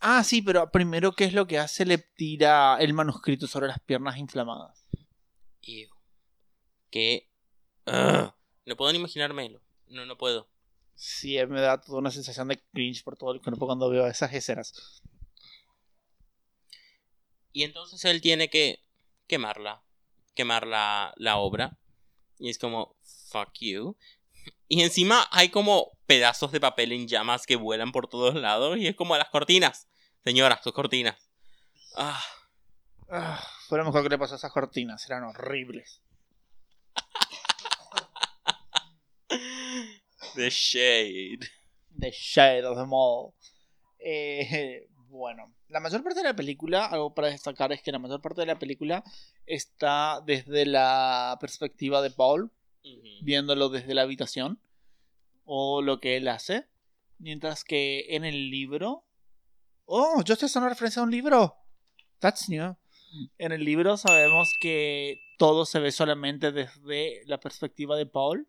Ah, sí, pero primero, ¿qué es lo que hace? Le tira el manuscrito sobre las piernas inflamadas. Ew. Que... Ugh. No puedo ni imaginármelo. No, no puedo. Sí, me da toda una sensación de cringe por todo el cuerpo cuando veo esas escenas. Y entonces él tiene que quemarla. Quemar la, la obra. Y es como, fuck you. Y encima hay como pedazos de papel en llamas que vuelan por todos lados. Y es como las cortinas. Señora, sus cortinas. Ah, Ah, fue lo mejor que le pasó a esas cortinas, eran horribles. the shade. The shade of them all. Eh, bueno, la mayor parte de la película, algo para destacar es que la mayor parte de la película está desde la perspectiva de Paul, viéndolo desde la habitación, o lo que él hace, mientras que en el libro... Oh, yo estoy haciendo referencia a un libro. That's new. En el libro sabemos que todo se ve solamente desde la perspectiva de Paul.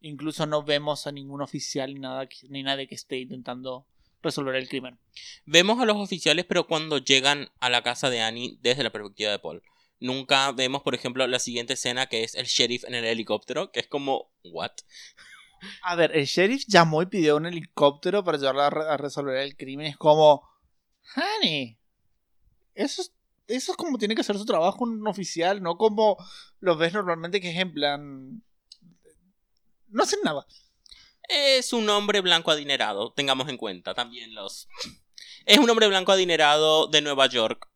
Incluso no vemos a ningún oficial ni nada ni nadie que esté intentando resolver el crimen. Vemos a los oficiales, pero cuando llegan a la casa de Annie desde la perspectiva de Paul. Nunca vemos, por ejemplo, la siguiente escena que es el sheriff en el helicóptero, que es como, ¿what? A ver, el sheriff llamó y pidió un helicóptero para ayudarla a, re- a resolver el crimen. Es como, honey, eso es, eso es como tiene que hacer su trabajo un oficial, no como lo ves normalmente que es en plan... No hacen nada. Es un hombre blanco adinerado, tengamos en cuenta también los... Es un hombre blanco adinerado de Nueva York.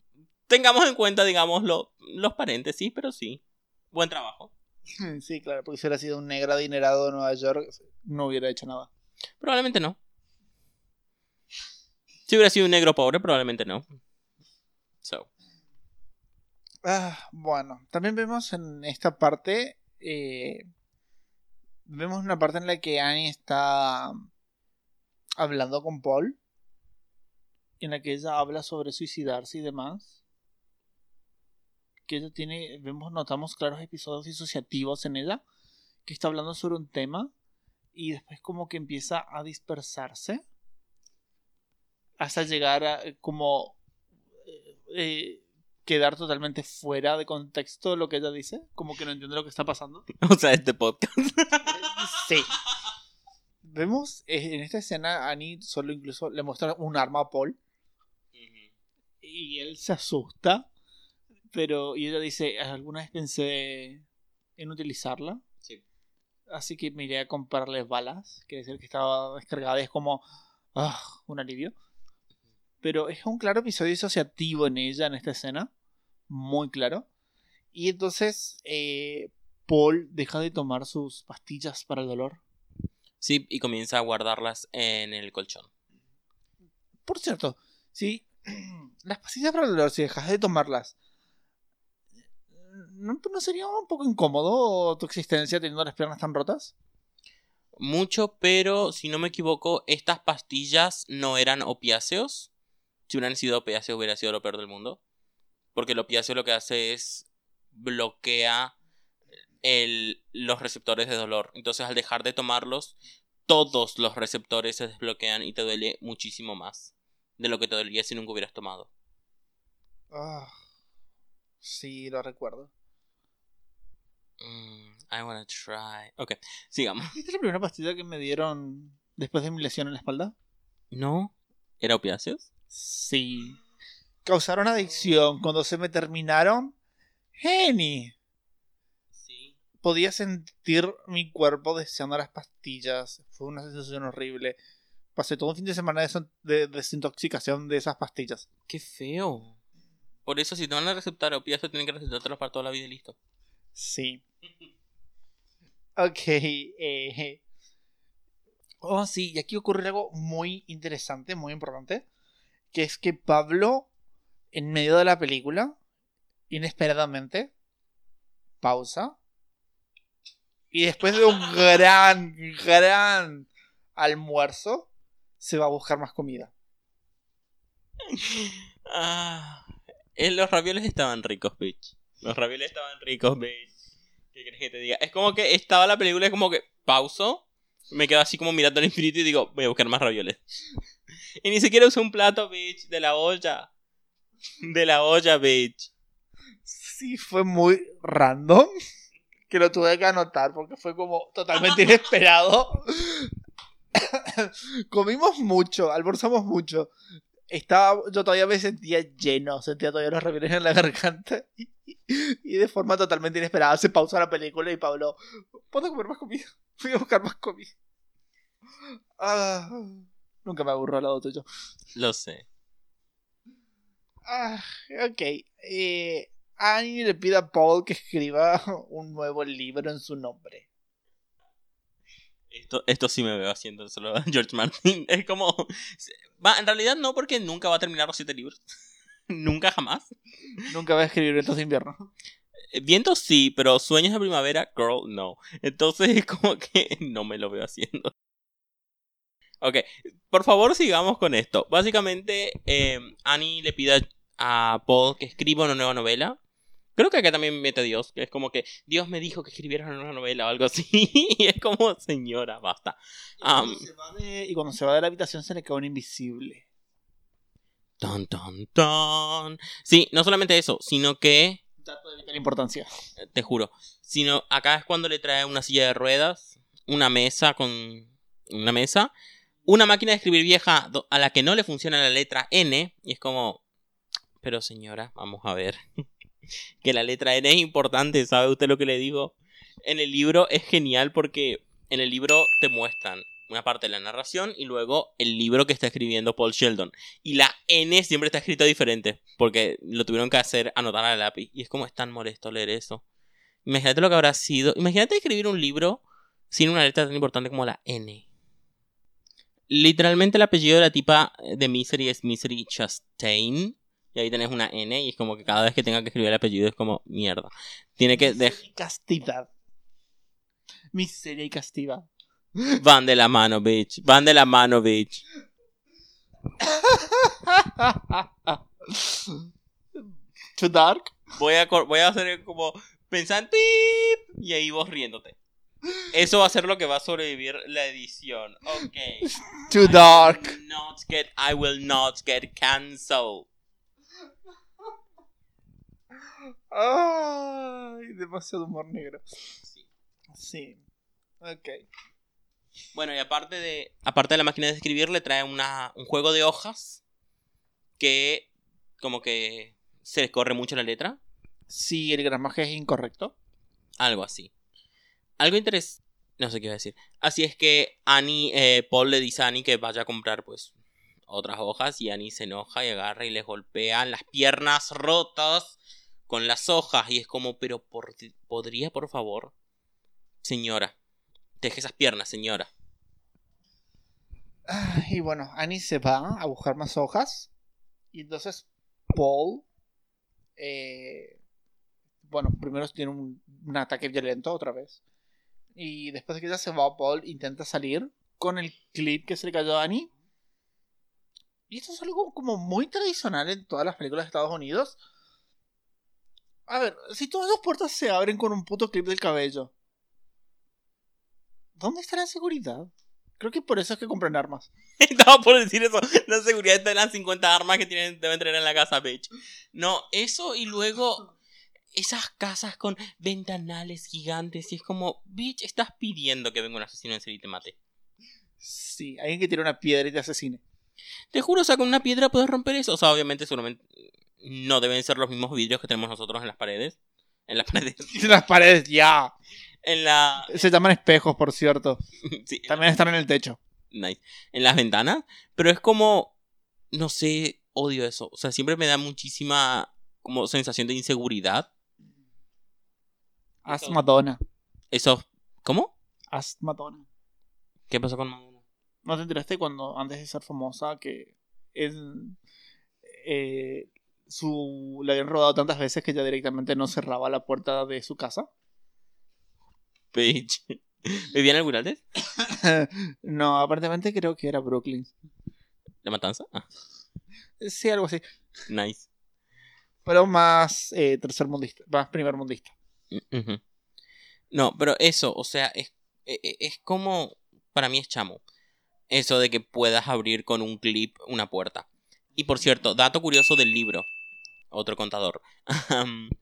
Tengamos en cuenta, digamos, lo- los paréntesis, pero sí. Buen trabajo. Sí, claro, porque si hubiera sido un negro adinerado de Nueva York, no hubiera hecho nada. Probablemente no. Si hubiera sido un negro pobre, probablemente no. So. Ah, bueno, también vemos en esta parte. eh, vemos una parte en la que Annie está hablando con Paul. En la que ella habla sobre suicidarse y demás. Que ella tiene. Vemos, notamos claros episodios disociativos en ella. Que está hablando sobre un tema. Y después como que empieza a dispersarse. Hasta llegar a como. eh, eh, quedar totalmente fuera de contexto lo que ella dice, como que no entiende lo que está pasando. O sea, este podcast. Sí. Vemos eh, en esta escena Annie solo incluso le muestra un arma a Paul y él se asusta, pero y ella dice, alguna vez pensé en utilizarla, Sí. así que me iré a comprarle balas, quiere decir que estaba descargada, es como ah, un alivio. Pero es un claro episodio disociativo en ella, en esta escena. Muy claro. Y entonces eh, Paul deja de tomar sus pastillas para el dolor. Sí, y comienza a guardarlas en el colchón. Por cierto, si las pastillas para el dolor, si dejas de tomarlas, ¿no, no sería un poco incómodo tu existencia teniendo las piernas tan rotas? mucho, pero si no me equivoco, estas pastillas no eran opiáceos. Si hubieran sido opiáceos hubiera sido lo peor del mundo. Porque el opiáceo lo que hace es bloquea el, los receptores de dolor. Entonces al dejar de tomarlos, todos los receptores se desbloquean y te duele muchísimo más de lo que te dolía si nunca hubieras tomado. Ah, sí, lo recuerdo. Mm, I wanna try. Ok, sigamos. ¿Viste la primera pastilla que me dieron después de mi lesión en la espalda? ¿No? ¿Era opiáceos? Sí. Causaron adicción. Cuando se me terminaron, Geni. Sí. Podía sentir mi cuerpo deseando las pastillas. Fue una sensación horrible. Pasé todo un fin de semana de, de desintoxicación de esas pastillas. Qué feo. Por eso, si te van a recetar opiáceos, tienen que recetártelos para toda la vida y listo. Sí. Ok. eh. Oh, sí, y aquí ocurre algo muy interesante, muy importante. Que es que Pablo, en medio de la película, inesperadamente, pausa. Y después de un gran, gran almuerzo, se va a buscar más comida. Ah, eh, los ravioles estaban ricos, bitch. Los ravioles estaban ricos, bitch. ¿Qué querés que te diga? Es como que estaba la película, es como que pauso, me quedo así como mirando al infinito y digo, voy a buscar más ravioles. Y ni siquiera usé un plato, bitch, de la olla. De la olla, bitch. Sí, fue muy random. Que lo tuve que anotar porque fue como totalmente inesperado. Comimos mucho, almorzamos mucho. Estaba, yo todavía me sentía lleno, sentía todavía los ravioles en la garganta. Y, y de forma totalmente inesperada se pausó la película y Pablo, ¿puedo comer más comida? Voy a buscar más comida. Ah, nunca me aburro al lado tuyo. Lo sé. Ah, ok. Eh, Annie le pide a Paul que escriba un nuevo libro en su nombre. Esto, esto sí me veo haciendo solo a George Martin. Es como. Va, en realidad no, porque nunca va a terminar los siete libros. nunca jamás. Nunca va a escribir Vientos de invierno. Eh, Vientos sí, pero sueños de primavera, girl, no. Entonces es como que no me lo veo haciendo. Ok, por favor sigamos con esto. Básicamente, eh, Annie le pide a Paul que escriba una nueva novela. Creo que acá también mete a Dios, que es como que Dios me dijo que escribiera una nueva novela o algo así. y es como, señora, basta. Am, Se va de- y cuando se va de la habitación se le cae un invisible. Ton, ton, ton. Sí, no solamente eso, sino que, Dato de vital importancia. te juro, sino acá es cuando le trae una silla de ruedas, una mesa con una mesa, una máquina de escribir vieja a la que no le funciona la letra N, y es como, pero señora, vamos a ver, que la letra N es importante, ¿sabe usted lo que le digo? En el libro es genial porque en el libro te muestran una parte de la narración y luego el libro que está escribiendo Paul Sheldon. Y la N siempre está escrita diferente, porque lo tuvieron que hacer anotar al lápiz. Y es como es tan molesto leer eso. Imagínate lo que habrá sido. Imagínate escribir un libro sin una letra tan importante como la N. Literalmente el apellido de la tipa de Misery es Misery Chastain. Y ahí tenés una N y es como que cada vez que tenga que escribir el apellido es como mierda. Tiene que... Castidad. Miseria y castidad. Van de la mano, bitch. Van de la mano, bitch. Too dark. Voy a, voy a hacer como pensar en pip y ahí vos riéndote. Eso va a ser lo que va a sobrevivir la edición. Ok. Too dark. Not get, I will not get cancelled. Ay, demasiado humor negro. Sí. Ok. Bueno, y aparte de, aparte de la máquina de escribir, le trae una, un juego de hojas que como que se les corre mucho la letra. Si el gramaje es incorrecto. Algo así. Algo interesante. No sé qué iba a decir. Así es que Annie, eh, Paul le dice a Annie que vaya a comprar, pues, otras hojas. Y Annie se enoja y agarra y les golpea las piernas rotas con las hojas. Y es como, pero ¿podría, por favor? Señora, deje esas piernas, señora. Ah, Y bueno, Annie se va a buscar más hojas. Y entonces Paul. eh, bueno, primero tiene un, un ataque violento otra vez. Y después de que ella se va, Paul intenta salir con el clip que se le cayó a Annie. Y esto es algo como muy tradicional en todas las películas de Estados Unidos. A ver, si todas las puertas se abren con un puto clip del cabello, ¿dónde está la seguridad? Creo que por eso es que compran armas. Estaba por decir eso. La seguridad de las 50 armas que tienen, deben tener en la casa, bitch. No, eso y luego esas casas con ventanales gigantes. Y es como, bitch, estás pidiendo que venga un asesino en serie y te mate. Sí, alguien que tire una piedra y te asesine. Te juro, o sea, con una piedra puedes romper eso. O sea, obviamente, seguramente no deben ser los mismos vidrios que tenemos nosotros en las paredes. En las paredes. En las paredes, ya. En la. Se llaman espejos, por cierto. sí, También están en el techo. Nice. En las ventanas. Pero es como. No sé, odio eso. O sea, siempre me da muchísima como sensación de inseguridad. Haz Madonna. Eso. ¿Cómo? Haz Madonna. ¿Qué pasó con Madonna? ¿No te enteraste cuando, antes de ser famosa, que es, eh, su, la habían rodado tantas veces que ya directamente no cerraba la puerta de su casa? Bitch. ¿Vivía en algún antes? no, aparentemente creo que era Brooklyn. ¿La matanza? Ah, Sí, algo así. nice. Pero más eh, tercer mundista, más primer mundista. Mm. No, pero eso, o sea, es, e- e- es como. Para mí es chamo. Eso de que puedas abrir con un clip una puerta. Y por cierto, dato curioso del libro. Otro contador.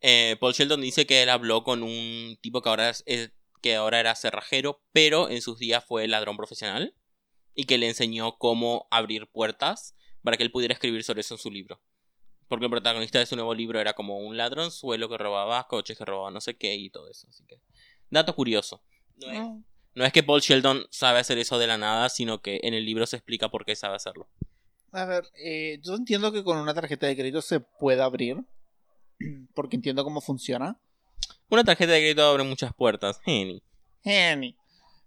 Eh, Paul Sheldon dice que él habló con un tipo que ahora, es, que ahora era cerrajero, pero en sus días fue ladrón profesional. Y que le enseñó cómo abrir puertas para que él pudiera escribir sobre eso en su libro. Porque el protagonista de su nuevo libro era como un ladronzuelo que robaba coches, que robaba no sé qué y todo eso. Así que, dato curioso. No es, no es que Paul Sheldon sabe hacer eso de la nada, sino que en el libro se explica por qué sabe hacerlo. A ver, eh, yo entiendo que con una tarjeta de crédito se puede abrir. Porque entiendo cómo funciona. Una tarjeta de crédito abre muchas puertas. Geni. Geni.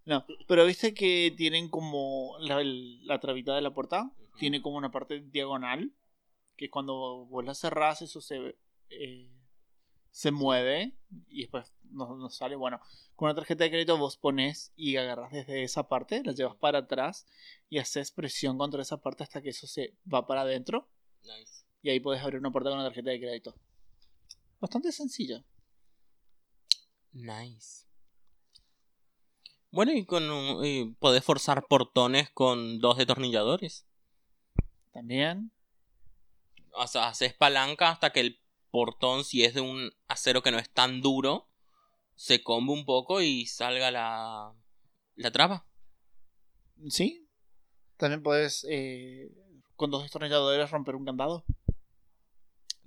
No, pero viste que tienen como la, la trabita de la puerta, tiene como una parte diagonal, que cuando vos la cerrás eso se, eh, se mueve y después no, no sale. Bueno, con una tarjeta de crédito vos pones y agarras desde esa parte, la llevas para atrás y haces presión contra esa parte hasta que eso se va para adentro Nice. y ahí puedes abrir una puerta con una tarjeta de crédito. Bastante sencillo. Nice. Bueno, y con un- y podés forzar portones con dos destornilladores. También. O sea, haces palanca hasta que el portón, si es de un acero que no es tan duro, se combe un poco y salga la, la traba. Sí. También puedes eh, con dos destornilladores romper un candado.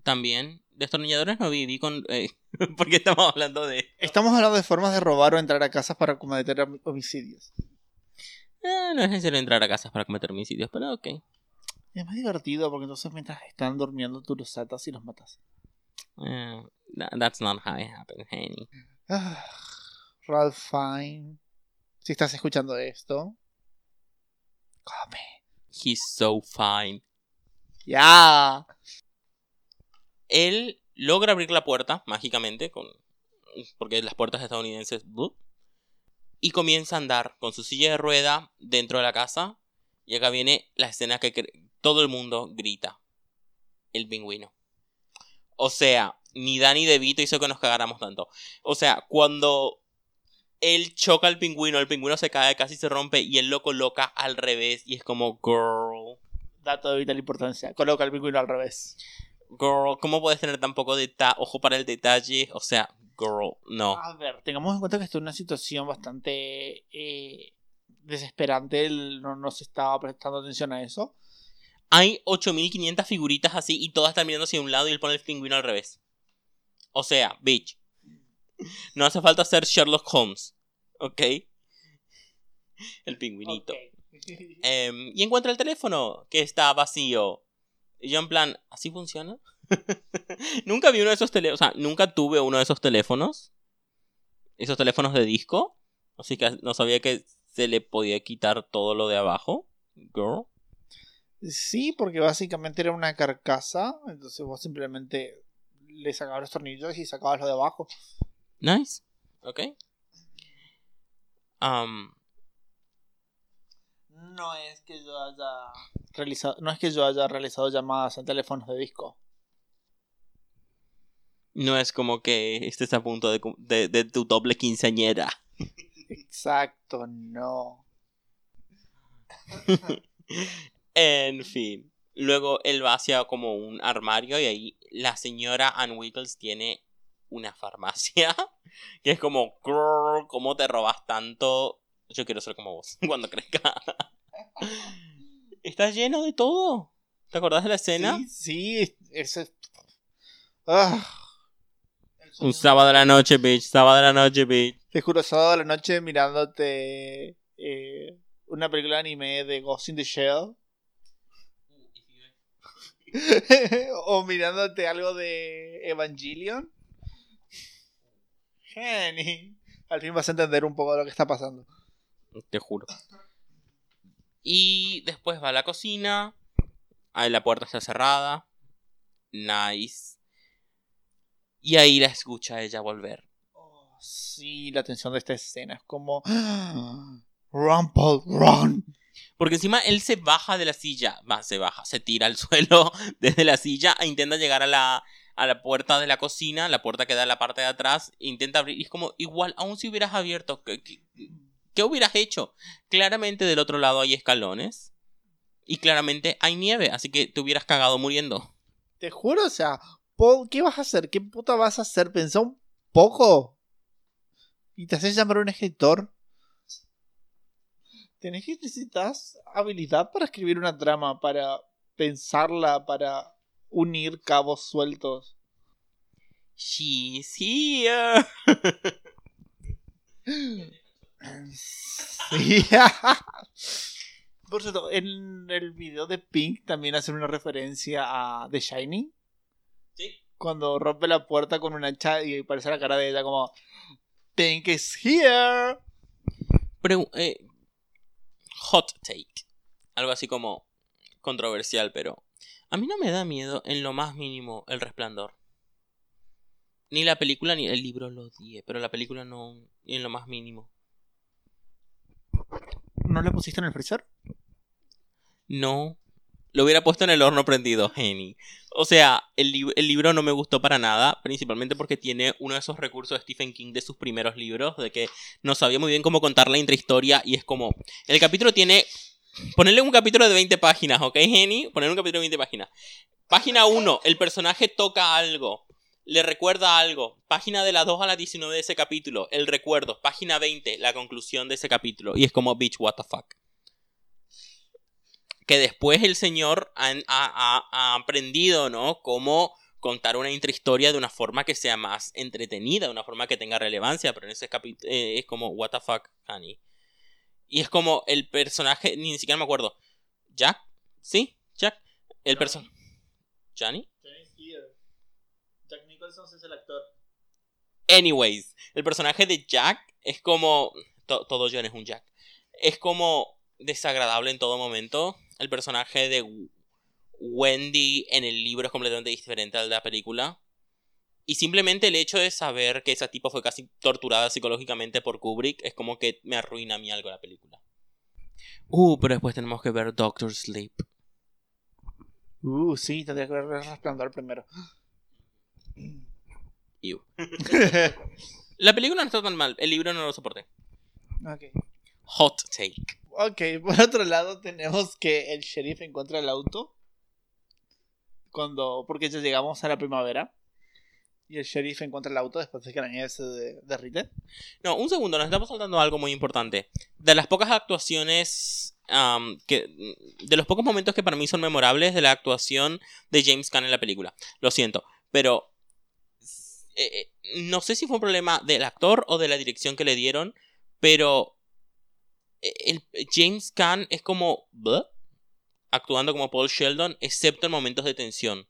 También, destornilladores no vi, vi con... Eh, porque estamos hablando de... Estamos hablando de formas de robar o entrar a casas para cometer hom- homicidios. Eh, no es necesario entrar a casas para cometer homicidios, pero ok. Es más divertido porque entonces mientras están durmiendo tú los atas y los matas. Tha- that's not how it happened, honey. Ah, Ralph Fine. Si estás escuchando esto. Come. He's so fine. Ya. Él logra abrir la puerta mágicamente, con, porque las puertas estadounidenses. Y comienza a andar con su silla de rueda dentro de la casa. Y acá viene la escena que todo el mundo grita: El pingüino. O sea, ni Danny DeVito hizo que nos cagáramos tanto. O sea, cuando él choca al pingüino, el pingüino se cae, casi se rompe y él lo coloca al revés. Y es como, girl. Dato de vital importancia. Coloca el pingüino al revés. Girl, ¿cómo puedes tener tan poco deta ojo para el detalle? O sea, girl, no. A ver, tengamos en cuenta que esto es una situación bastante eh, desesperante. Él no, no se estaba prestando atención a eso. Hay 8500 figuritas así y todas están mirando hacia un lado y él pone el pingüino al revés. O sea, bitch. No hace falta ser Sherlock Holmes. ¿Ok? El pingüinito. Em, y encuentra el teléfono que está vacío. Y yo en plan, ¿así funciona? nunca vi uno de esos teléfonos. O sea, nunca tuve uno de esos teléfonos. Esos teléfonos de disco. Así que no sabía que se le podía quitar todo lo de abajo. Girl. Sí, porque básicamente era una carcasa. Entonces vos simplemente le sacabas los tornillos y sacabas lo de abajo. Nice. Ok. am, No es que yo haya realizado, no es que yo haya realizado llamadas en teléfonos de disco. no es como que estés a punto de, de- de tu doble quinceañera. Exacto, no. En fin. Luego él va hacia como un armario y ahí la señora Ann Wiggles tiene una farmacia. Que es como, "Grrr, ¿cómo te robas tanto? Yo quiero ser como vos cuando crezca. Está lleno de todo. ¿Te acordás de la escena? Sí, sí, ese. Ah. Un sábado de la noche, bitch. Sábado de la noche, bitch. Te juro, sábado a la noche mirándote eh, una película de anime de Ghost in the Shell. o mirándote algo de Evangelion. Jenny. Al fin vas a entender un poco de lo que está pasando. Te juro. Y después va a la cocina. Ahí la puerta está cerrada. Nice. Y ahí la escucha ella volver. Oh, sí, la tensión de esta escena es como. Run, Paul, run. Porque encima él se baja de la silla. Va, se baja, se tira al suelo desde la silla e intenta llegar a la, a la puerta de la cocina. La puerta que da en la parte de atrás. e Intenta abrir. Y es como, igual, aún si hubieras abierto. ¿Qué, qué, qué hubieras hecho? Claramente del otro lado hay escalones. Y claramente hay nieve. Así que te hubieras cagado muriendo. Te juro, o sea, ¿qué vas a hacer? ¿Qué puta vas a hacer? Pensá un poco. Y te haces llamar un escritor. Tenés que necesitas habilidad para escribir una trama, para pensarla, para unir cabos sueltos. She's here. Sí. Por cierto, en el video de Pink también hacen una referencia a The Shining. Sí. Cuando rompe la puerta con una hacha y aparece la cara de ella como Pink is here. Pregu- eh, hot take. Algo así como controversial, pero a mí no me da miedo en lo más mínimo el resplandor. Ni la película ni el libro lo odié, pero la película no, ni en lo más mínimo. ¿No le pusiste en el freezer? No. Lo hubiera puesto en el horno prendido, Henny. O sea, el, li- el libro no me gustó para nada, principalmente porque tiene uno de esos recursos de Stephen King de sus primeros libros, de que no sabía muy bien cómo contar la intrahistoria y es como... El capítulo tiene... Ponerle un capítulo de 20 páginas, ¿ok, Henny? Ponerle un capítulo de 20 páginas. Página 1, el personaje toca algo. Le recuerda algo. Página de las 2 a las 19 de ese capítulo, el recuerdo. Página 20, la conclusión de ese capítulo. Y es como, bitch, what the fuck que después el señor ha, ha- aprendido, ¿no? Cómo contar una intrahistoria de una forma que sea más entretenida, de una forma que tenga relevancia, pero en ese capítulo es como, what the fuck, honey. Y es como el personaje, ni siquiera me acuerdo. ¿Jack? ¿Sí? ¿Jack? El personaje... ¿Johnny? Jack Nicholson es el actor. Anyways, el personaje de Jack es como... to- todo John es un Jack. Es como desagradable en todo momento. El personaje de Wendy en el libro es completamente diferente al de la película. Y simplemente el hecho de saber que esa tipo fue casi torturada psicológicamente por Kubrick es como que me arruina a mí algo la película. Uh, pero después tenemos que ver Doctor Sleep. Uh, sí, tendría que ver Resplandor primero. La película no está tan mal, el libro no lo soporté. ok. Hot take. Ok, por otro lado tenemos que el sheriff encuentra el auto. Cuando. Porque ya llegamos a la primavera. Y el sheriff encuentra el auto después de que la nieve se de- derrite. No, un segundo, nos estamos saltando algo muy importante. De las pocas actuaciones am, que. De los pocos momentos que para mí son memorables de la actuación de James Caan en la película. Lo siento, pero. eh, eh, no sé si fue un problema del actor o de la dirección que le dieron, pero. El, James Caan es como. Actuando como Paul Sheldon, excepto en momentos de tensión.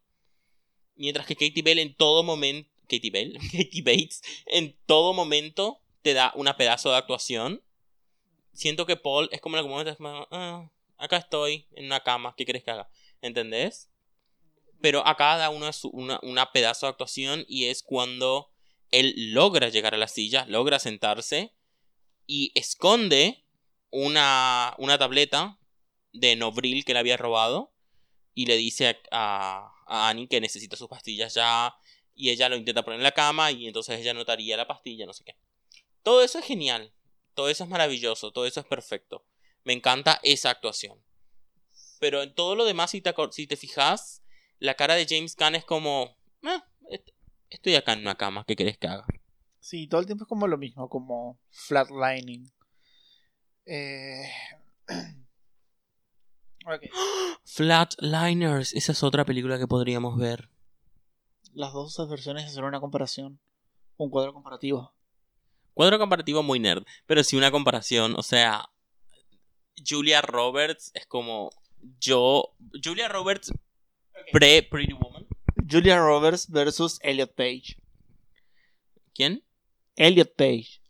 Mientras que Katie Bell en todo momento. Katie Bell, Katie Bates, en todo momento te da una pedazo de actuación. Siento que Paul es como en algún momento es "Ah, acá estoy, en una cama, ¿qué quieres que haga? ¿Entendés? Pero acá da una, una, una pedazo de actuación y es cuando él logra llegar a la silla, logra sentarse y esconde una, una tableta de Novril que le había robado y le dice a, a Annie que necesita sus pastillas ya y ella lo intenta poner en la cama y entonces ella notaría la pastilla, no sé qué. Todo eso es genial, todo eso es maravilloso, todo eso es perfecto. Me encanta esa actuación. Pero en todo lo demás, si te, si te fijas, la cara de James Caan es como... "Ah, est- estoy acá en una cama, ¿qué querés que haga? Sí, todo el tiempo es como lo mismo, como flatlining. Eh... ok. Flatliners, esa es otra película que podríamos ver. Las dos versiones hacen una comparación. Un cuadro comparativo. Cuadro comparativo muy nerd, pero sí una comparación, o sea, Julia Roberts es como yo, Julia Roberts pre Pretty Woman. Julia Roberts versus Elliot Page. ¿Quién? Elliot Page.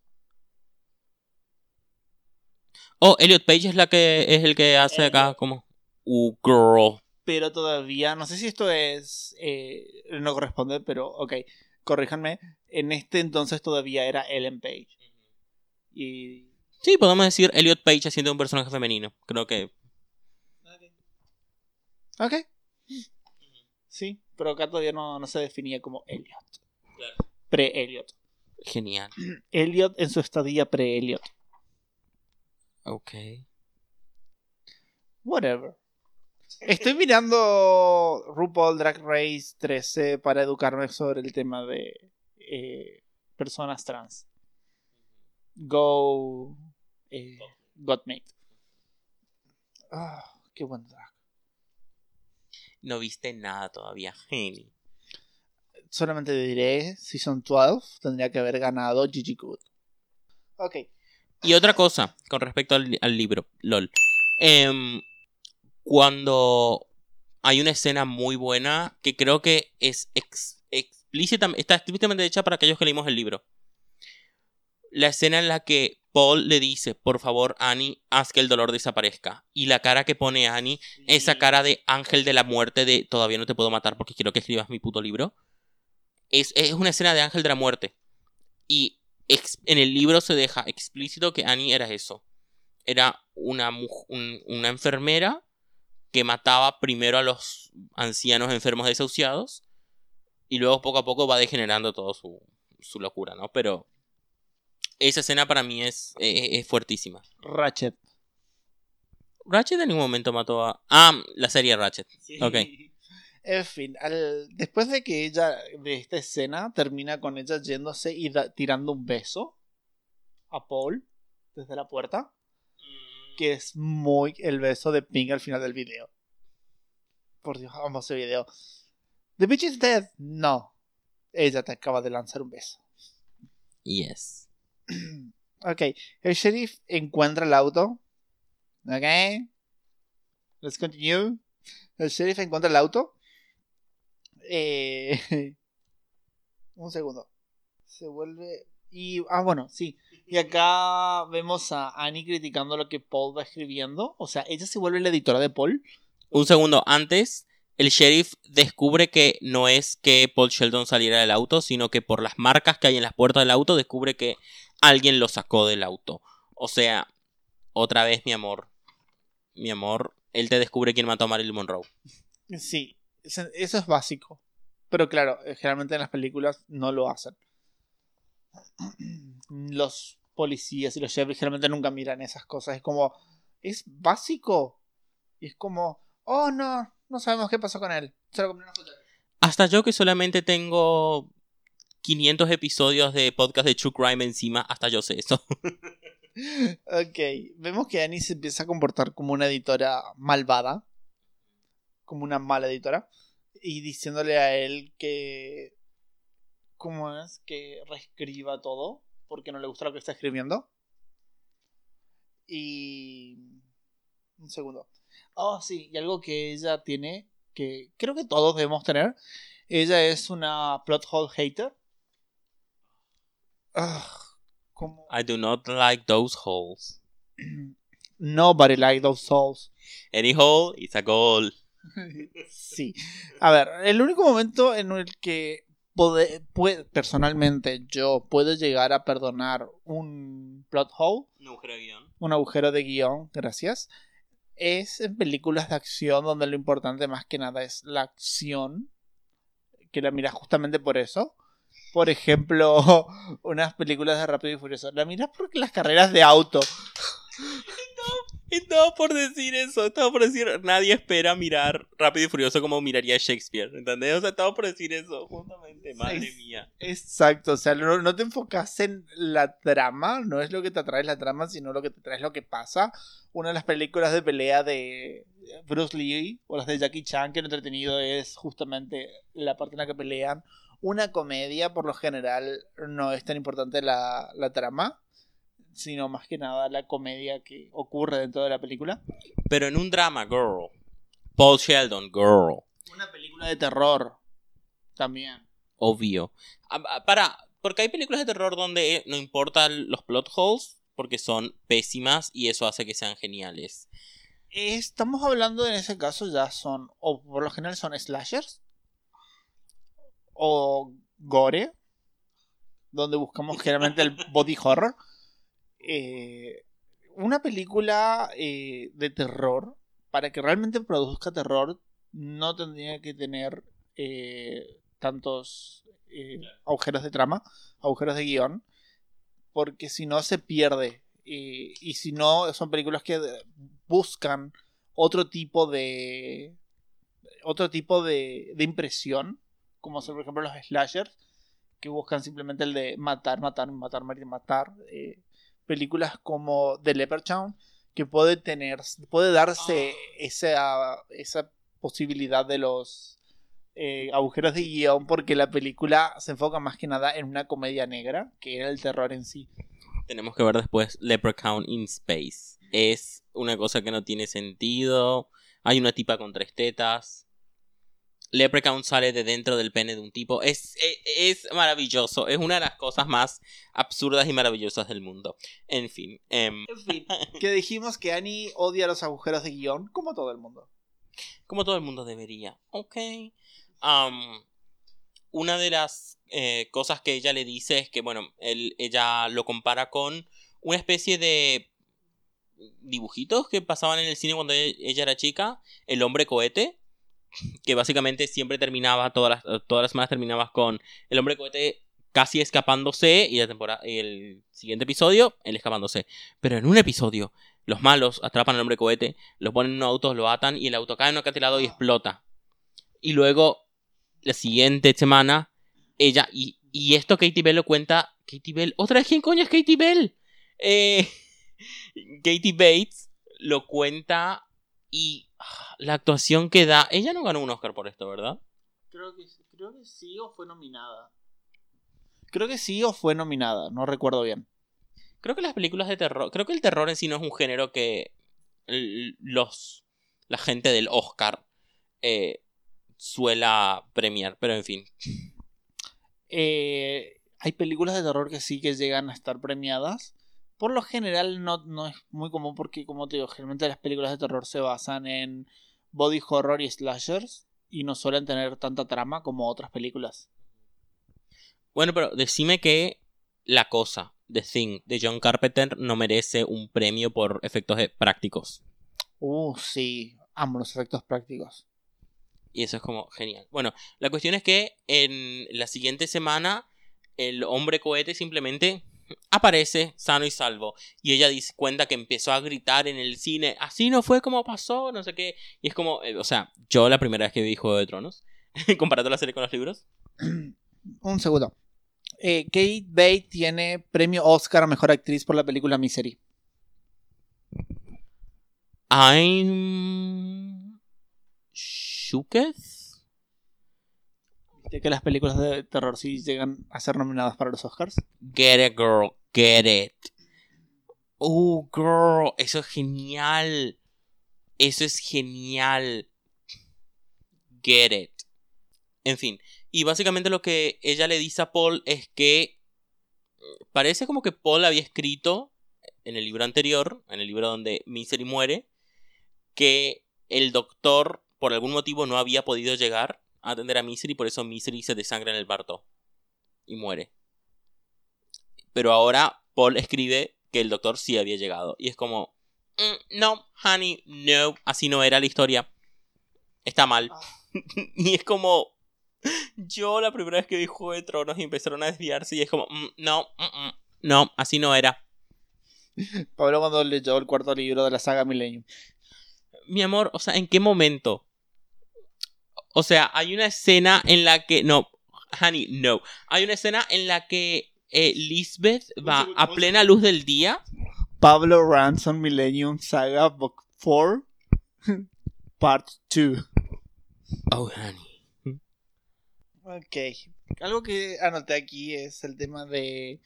Oh, Elliot Page es la que es el que hace acá como uh girl. Pero todavía, no sé si esto es. eh, no corresponde, pero ok, corríjanme. En este entonces todavía era Ellen Page. Y. Sí, podemos decir Elliot Page haciendo un personaje femenino. Creo que Ok. Sí, pero acá todavía no, no se definía como Elliot. Claro. Pre-Elliot. genial. Elliot en su estadía pre-Elliot. Ok. Whatever. Estoy mirando RuPaul Drag Race 13 para educarme sobre el tema de eh, personas trans. Go. Eh, Godmate. Ah, qué buen drag. No viste nada todavía, Geni. Solamente diré, Season 12 tendría que haber ganado Gigi Good. Ok. Y otra cosa con respecto al, al libro, LOL. Em, cuando hay una escena muy buena que creo que es ex- explícita, está explícitamente hecha para aquellos que leímos el libro. La escena en la que Paul le dice, por favor, Annie, haz que el dolor desaparezca. Y la cara que pone Annie, esa cara de ángel de la muerte de todavía no te puedo matar porque quiero que escribas mi puto libro. Es, es una escena de ángel de la muerte. Y en el libro se deja explícito que Annie era eso. Era una, un- una enfermera que mataba primero a los ancianos enfermos desahuciados y luego poco a poco va degenerando todo su, su locura, ¿no? Pero esa escena para mí es, es, es fuertísima. Ratchet. Ratchet en ningún momento mató a... Ah, la serie Ratchet. Ok. En fin, al- después de que ella, de esta escena, termina con ella yéndose y da- tirando un beso a Paul desde la puerta, que es muy el beso de Pink al final del video. Por Dios, amo ese video. ¿The bitch is dead? No. Ella te acaba de lanzar un beso. Yes. Ok, el sheriff encuentra el auto. Ok. Let's continue. El sheriff encuentra el auto. Eh, un segundo. Se vuelve. Y. Ah, bueno, sí. Y acá vemos a Annie criticando lo que Paul va escribiendo. O sea, ella se vuelve la editora de Paul. Un segundo antes, el sheriff descubre que no es que Paul Sheldon saliera del auto, sino que por las marcas que hay en las puertas del auto descubre que alguien lo sacó del auto. O sea, otra vez mi amor. Mi amor, él te descubre quién mató a Marilyn Monroe. Sí, eso es básico. Pero claro, eh, generalmente en las películas no lo hacen. Los policías y los sheriffs generalmente nunca miran esas cosas. Es como, es básico. Y es como, oh no, no sabemos qué pasó con él. Se lo cuchara. Hasta yo que solamente tengo 500 episodios de podcast de True Crime encima, hasta yo sé eso. Ok, vemos que Annie se empieza a comportar como una editora malvada. Como una mala editora. Y diciéndole a él que... ¿Cómo es? Que reescriba todo. Porque no le gusta lo que está escribiendo. Y... Un segundo. Oh, sí, y algo que ella tiene, que creo que todos debemos tener. Ella es una plot hole hater. Ah, como... I do not like those holes. Nobody like those souls. Any hole is a goal. sí. A ver, el único momento en el que Pode- pue- personalmente, yo puedo llegar a perdonar un plot hole, Un agujero de guion. un agujero de guion, gracias. Es en películas de acción donde lo importante más que nada es la acción, que la miras justamente por eso. Por ejemplo, unas películas de Rápido y Furioso. La miras porque las carreras de auto. Estaba por decir eso, estaba por decir, nadie espera mirar Rápido y Furioso como miraría Shakespeare, ¿entendés? O sea, estaba por decir eso, justamente, madre Sí. mía. Exacto, o sea, no, no te enfocas en la trama, no es lo que te atrae la trama, sino lo que te trae es lo que pasa. Una de las películas de pelea de Bruce Lee o las de Jackie Chan que lo entretenido es justamente la parte en la que pelean. Una comedia, por lo general, no es tan importante la, la trama, sino más que nada la comedia que ocurre dentro de la película. Pero en un drama, girl. Paul Sheldon, girl. Una película de terror también. Obvio. Ah, ah, Para, porque hay películas de terror donde no importan los plot holes, porque son pésimas y eso hace que sean geniales. Estamos hablando en ese caso ya son, o por lo general son slashers, o gore, donde buscamos generalmente el body horror. Eh, una película eh, de terror, para que realmente produzca terror, no tendría que tener eh, tantos agujeros de trama, agujeros de guion, porque si no se pierde. Y si no, son películas que buscan otro tipo de otro tipo de, de impresión como son por ejemplo los slashers que buscan simplemente el de matar matar matar matar matar eh, películas como The Leprechaun que puede tener puede darse esa esa posibilidad de los eh, agujeros de guion porque la película se enfoca más que nada en una comedia negra que era el terror en sí Tenemos que ver después Leprechaun in Space. Es una cosa que no tiene sentido. Hay una tipa con tres tetas. Leprechaun sale de dentro del pene de un tipo. Es, es, es maravilloso. Es una de las cosas más absurdas y maravillosas del mundo. En fin. em, en fin que dijimos que Annie odia los agujeros de guion como todo el mundo como todo el mundo debería. Ok. Una de las eh, cosas que ella le dice es que, bueno, él, ella lo compara con una especie de dibujitos que pasaban en el cine cuando e- ella era chica. El hombre cohete. Que básicamente siempre terminaba, todas las, todas las semanas terminabas con el hombre cohete casi escapándose y la temporada, el siguiente episodio, él escapándose. Pero en un episodio, los malos atrapan al hombre cohete, lo ponen en un auto, lo atan y el auto cae en un acantilado y explota. Y luego, la siguiente semana, ella, y, y esto Katie Bell lo cuenta, Katie Bell, otra vez, ¿quién coño es Katie Bell? Eh, Katie Bates lo cuenta y ah, la actuación que da, ella no ganó un Oscar por esto, ¿verdad? Creo que, creo que sí o fue nominada. Creo que sí o fue nominada, no recuerdo bien. Creo que las películas de terror, creo que el terror en sí no es un género que los la gente del Oscar eh, suela premiar, pero en fin. Eh, hay películas de terror que sí que llegan a estar premiadas. Por lo general no, no es muy común porque, como te digo, generalmente las películas de terror se basan en body horror y slashers y no suelen tener tanta trama como otras películas. Bueno, pero decime que La Cosa, The Thing, de John Carpenter no merece un premio por efectos eh, prácticos. Uh, sí, amo los efectos prácticos. Y eso es como genial. Bueno, la cuestión es que en la siguiente semana el hombre cohete simplemente aparece sano y salvo. Y ella dice, cuenta que empezó a gritar en el cine, así no fue como pasó, no sé qué. Y es como, eh, o sea, yo la primera vez que vi Juego de Tronos, comparando la serie con los libros, Un segundo. Eh, Kate Bates tiene premio Oscar a Mejor Actriz por la película Misery. I'm... Shooketh? ¿Viste que las películas de terror sí llegan a ser nominadas para los Oscars? Get it, girl, get it. Oh, girl, eso es genial. Eso es genial. Get it. En fin, y básicamente lo que ella le dice a Paul es que mm, parece como que Paul había escrito en el libro anterior, en el libro donde Misery muere, que el doctor por algún motivo no había podido llegar a atender a Misery, por eso Misery se desangra en el parto y muere. Pero ahora Paul escribe que el doctor sí había llegado. Y es como, "Mm, no, honey, no, así no era la historia. Está mal. Ah. y es como, yo la primera vez que vi Juego de Tronos y empezaron a desviarse y es como, "Mm, no, mm, mm, no, así no era. Pablo cuando leyó el cuarto libro de la saga Millennium. Mi amor, o sea, ¿en qué momento? O sea, hay una escena en la que, no, honey, no. Hay una escena en la que eh, Lisbeth va a plena luz del día Pablo Ransom Millennium Saga Book 4 Part 2. Oh, honey. Ok. Algo que anoté aquí es el tema de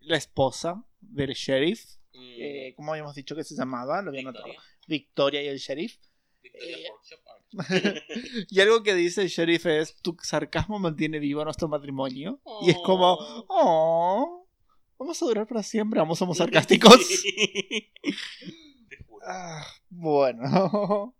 la esposa del sheriff. Eh, ¿Cómo habíamos dicho que se llamaba? Lo había anotado. Victoria y el sheriff. Eh, Y algo que dice el sheriff es, tu sarcasmo mantiene vivo nuestro matrimonio. Y es como, oh, vamos a durar para siempre, vamos, somos sarcásticos. Te juro. Ah, bueno.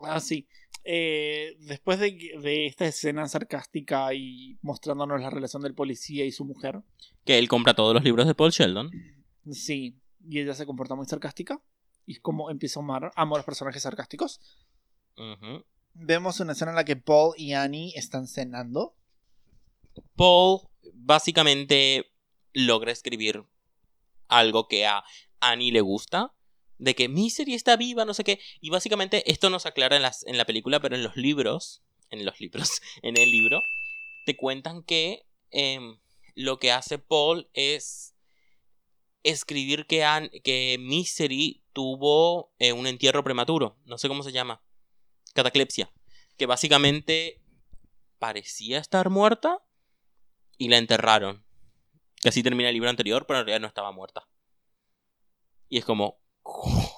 Ah, sí. Eh, después de, que- de esta escena sarcástica y mostrándonos la relación del policía y su mujer, Que él compra todos los libros de Paul Sheldon. sí, y ella se comporta muy sarcástica y es como empieza a amar, amo a los personajes sarcásticos. Vemos una escena en la que Paul y Annie están cenando. Paul básicamente logra escribir algo que a Annie le gusta. De que Misery está viva, no sé qué. Y básicamente esto no se aclara en, las, en la película, pero en los libros. En los libros. En el libro. Te cuentan que em, lo que hace Paul es escribir que, An- que Misery tuvo eh, un entierro prematuro. No sé cómo se llama. Cataclepsia. Que básicamente parecía estar muerta y la enterraron. Que así termina el libro anterior, pero en realidad no estaba muerta. Y es como.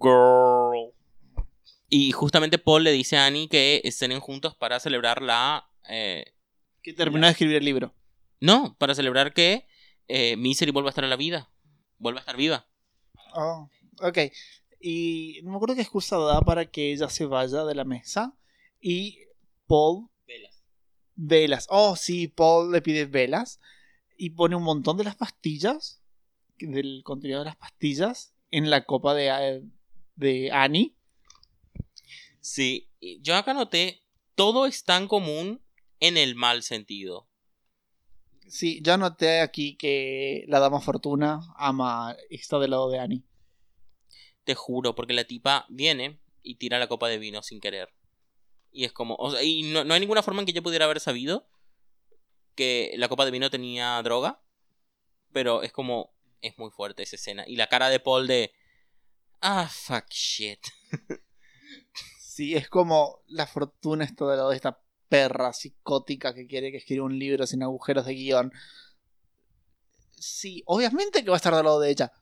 Girl. Y justamente Paul le dice a Annie que estén juntos para celebrar la. eh, Que terminó de escribir el libro. no, para celebrar que eh, Misery vuelva a estar en la vida. Vuelva a estar viva. Oh, ok. Y no me acuerdo qué excusa da para que ella se vaya de la mesa. Y Paul velas. Oh, sí, Paul le pide velas y pone un montón de las pastillas, del contenido de las pastillas, en la copa de, eh, de Annie. Sí, yo acá noté. Todo es tan común en el mal sentido. Sí, yo noté aquí que la dama Fortuna ama está del lado de Annie. Te juro, porque la tipa viene y tira la copa de vino sin querer. Y es como. O sea, y no, no hay ninguna forma en que yo pudiera haber sabido que la copa de vino tenía droga. Pero es como. Es muy fuerte esa escena. Y la cara de Paul de. Ah, fuck shit. Sí, es como la Fortuna está del lado de esta perra psicótica que quiere que escriba un libro sin agujeros de guion. Sí, obviamente que va a estar del lado de ella.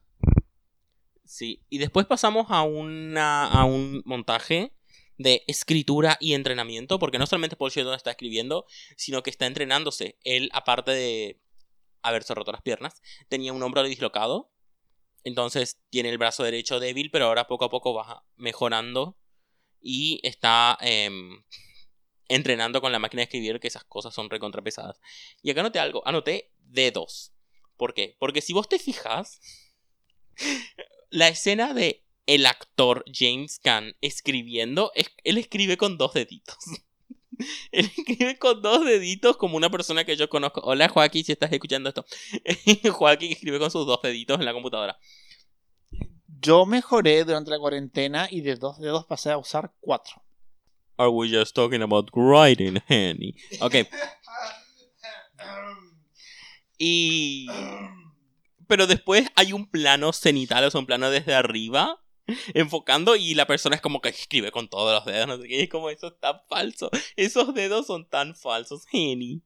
Sí. Y después pasamos a una. a un montaje de escritura y entrenamiento. Porque no solamente Paul Sheldon está escribiendo, sino que está entrenándose. Él, aparte de haberse roto las piernas, tenía un hombro dislocado. Entonces tiene el brazo derecho débil, pero ahora poco a poco va mejorando. Y está em, entrenando con la máquina de escribir, que esas cosas son recontrapesadas. Y acá anoté algo, anoté dedos. ¿Por qué? Porque si vos te fijas, la escena de el actor James Caan escribiendo, es- él escribe con dos deditos. Él escribe con dos deditos como una persona que yo conozco. Hola Joaquín, si estás escuchando esto. Joaquín escribe con sus dos deditos en la computadora. Yo mejoré durante la cuarentena y de dos dedos pasé a usar cuatro. Are we just talking about writing, honey? Ok. Y... Pero después hay un plano cenital, o sea, un plano desde arriba, enfocando y la persona es como que escribe con todos los dedos, no sé qué, y es como eso es tan falso. Esos dedos son tan falsos, honey.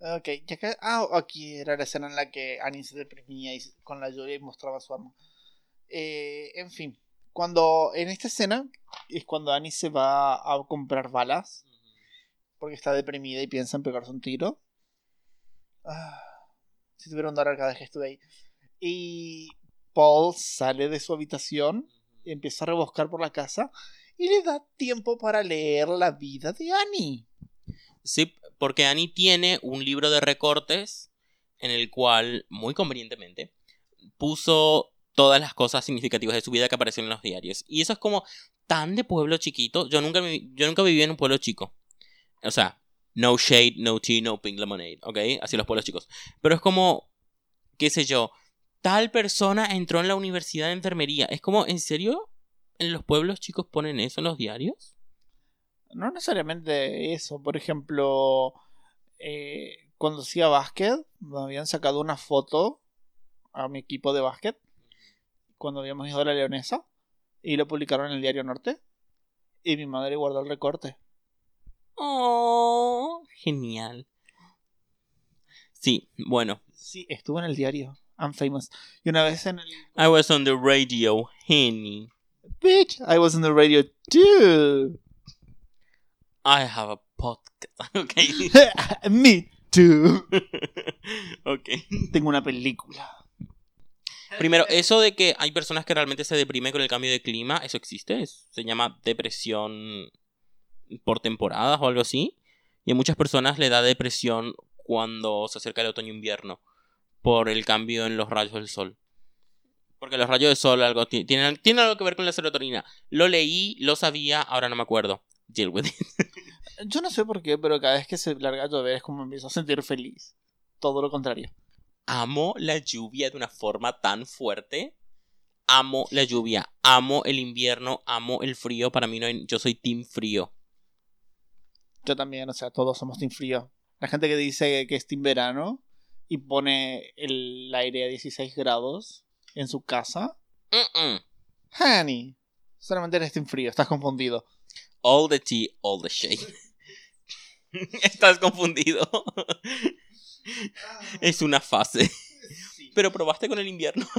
Ok, ya que. Ah, aquí era la escena en la que Annie se deprimía y con la lluvia y mostraba su arma. Eh, en fin, cuando. En esta escena es cuando Annie se va a comprar balas porque está deprimida y piensa en pegarse un tiro. Ah, si tuviera un dólar cada vez que estuve ahí. Y Paul sale de su habitación y empieza a rebuscar por la casa y le da tiempo para leer la vida de Annie. Sí, porque Annie tiene un libro de recortes en el cual, muy convenientemente, puso todas las cosas significativas de su vida que aparecieron en los diarios. Y eso es como tan de pueblo chiquito. Yo nunca, yo nunca viví en un pueblo chico. O sea, no shade, no tea, no pink lemonade, ¿ok? Así los pueblos chicos. Pero es como, qué sé yo, tal persona entró en la universidad de enfermería. Es como, ¿en serio? ¿En los pueblos chicos ponen eso en los diarios? No necesariamente eso. Por ejemplo, eh, cuando hacía básquet, me habían sacado una foto a mi equipo de básquet cuando habíamos ido a la Leonesa y lo publicaron en el Diario Norte. Y mi madre guardó el recorte. Oh, genial. Sí, bueno. Sí, estuvo en el diario. I'm famous. Y una vez en el. I was on the radio, Henny. Bitch, I was in the radio too. I have a podcast. Ok. Me too. ok. Tengo una película. Primero, eso de que hay personas que realmente se deprimen con el cambio de clima, eso existe. Se llama depresión por temporadas o algo así. Y a muchas personas le da depresión cuando se acerca el otoño-invierno por el cambio en los rayos del sol. Porque los rayos del sol algo ti- tienen, tienen algo que ver con la serotonina. Lo leí, lo sabía, ahora no me acuerdo. Deal with it. Yo no sé por qué, pero cada vez que se larga a llover es como me empiezo a sentir feliz. Todo lo contrario. Amo la lluvia de una forma tan fuerte. Amo la lluvia, amo el invierno, amo el frío. Para mí no hay- yo soy team frío. Yo también, o sea, todos somos team frío. La gente que dice que es team verano y pone el aire a 16 grados en su casa. Mm-mm. Honey, solamente eres team frío, estás confundido. All the tea, all the shade. Estás confundido. es una fase. Pero probaste con el invierno.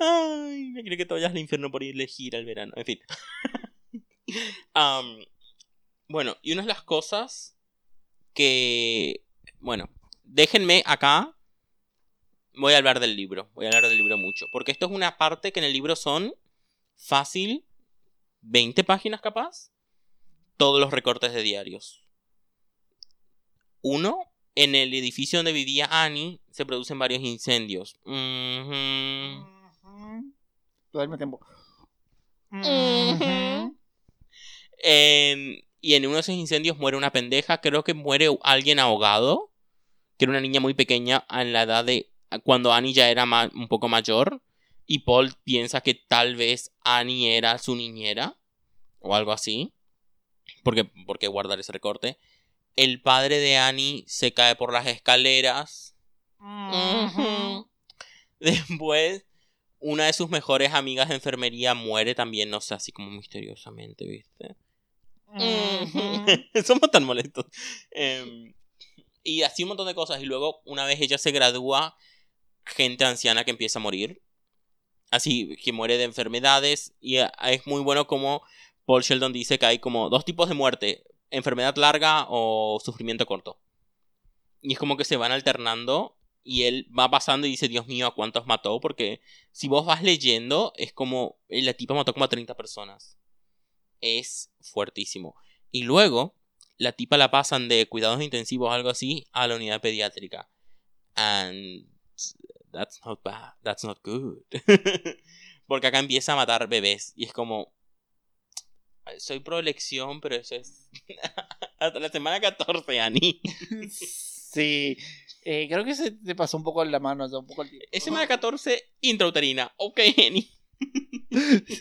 Ay, me quiero que te vayas al infierno por elegir al verano. En fin. Bueno, y una de las cosas que. Bueno, déjenme acá. Voy a hablar del libro. Voy a hablar del libro mucho. Porque esto es una parte que en el libro son fácil 20 páginas capaz. Todos los recortes de diarios. Uno, en el edificio donde vivía Annie se producen varios incendios. Todo el tiempo. En- y en uno de esos incendios muere una pendeja. Creo que muere alguien ahogado. Que era una niña muy pequeña en la edad de cuando Annie ya era un poco mayor. Y Paul piensa que tal vez Annie era su niñera. O algo así. Porque, porque guardar ese recorte. El padre de Annie se cae por las escaleras. Después, una de sus mejores amigas de enfermería muere también, no sé, así como misteriosamente, ¿viste? Somos tan molestos. Em, y así un montón de cosas. Y luego, una vez ella se gradúa, gente anciana que empieza a morir. Así, que muere de enfermedades. Y eh, es muy bueno como Paul Sheldon dice que hay como dos tipos de muerte. Enfermedad larga o sufrimiento corto. Y es como que se van alternando. Y él va pasando y dice, Dios mío, ¿a cuántos mató? Porque si vos vas leyendo, es como... eh, La tipa mató como a 30 personas. Es fuertísimo. Y luego, la tipa la pasan de cuidados intensivos o algo así a la unidad pediátrica. And that's not bad. That's not good. Porque acá empieza a matar bebés. Y es como... Soy pro elección, pero eso es... Hasta la semana 14, Ani. Sí. Eh, creo que se te pasó un poco la mano, un poco el tiempo. Es semana 14, intrauterina. Ok, Ani.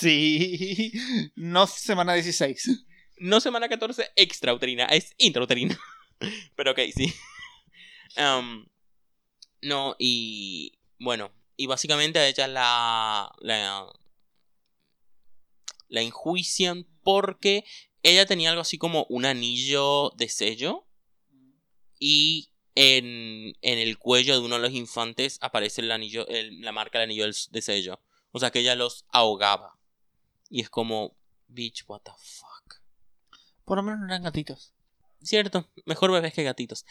Sí. No semana 16. No semana 14 extrauterina, es intrauterina. Pero ok, sí. Am, no, y bueno, y básicamente ella la, la, la enjuician porque ella tenía algo así como un anillo de sello y en, en el cuello de uno de los infantes aparece el anillo, el- la marca del anillo de sello. O sea que ella los ahogaba. Y es como, bitch, what the fuck. Por lo menos no eran gatitos. Cierto, mejor bebés que gatitos.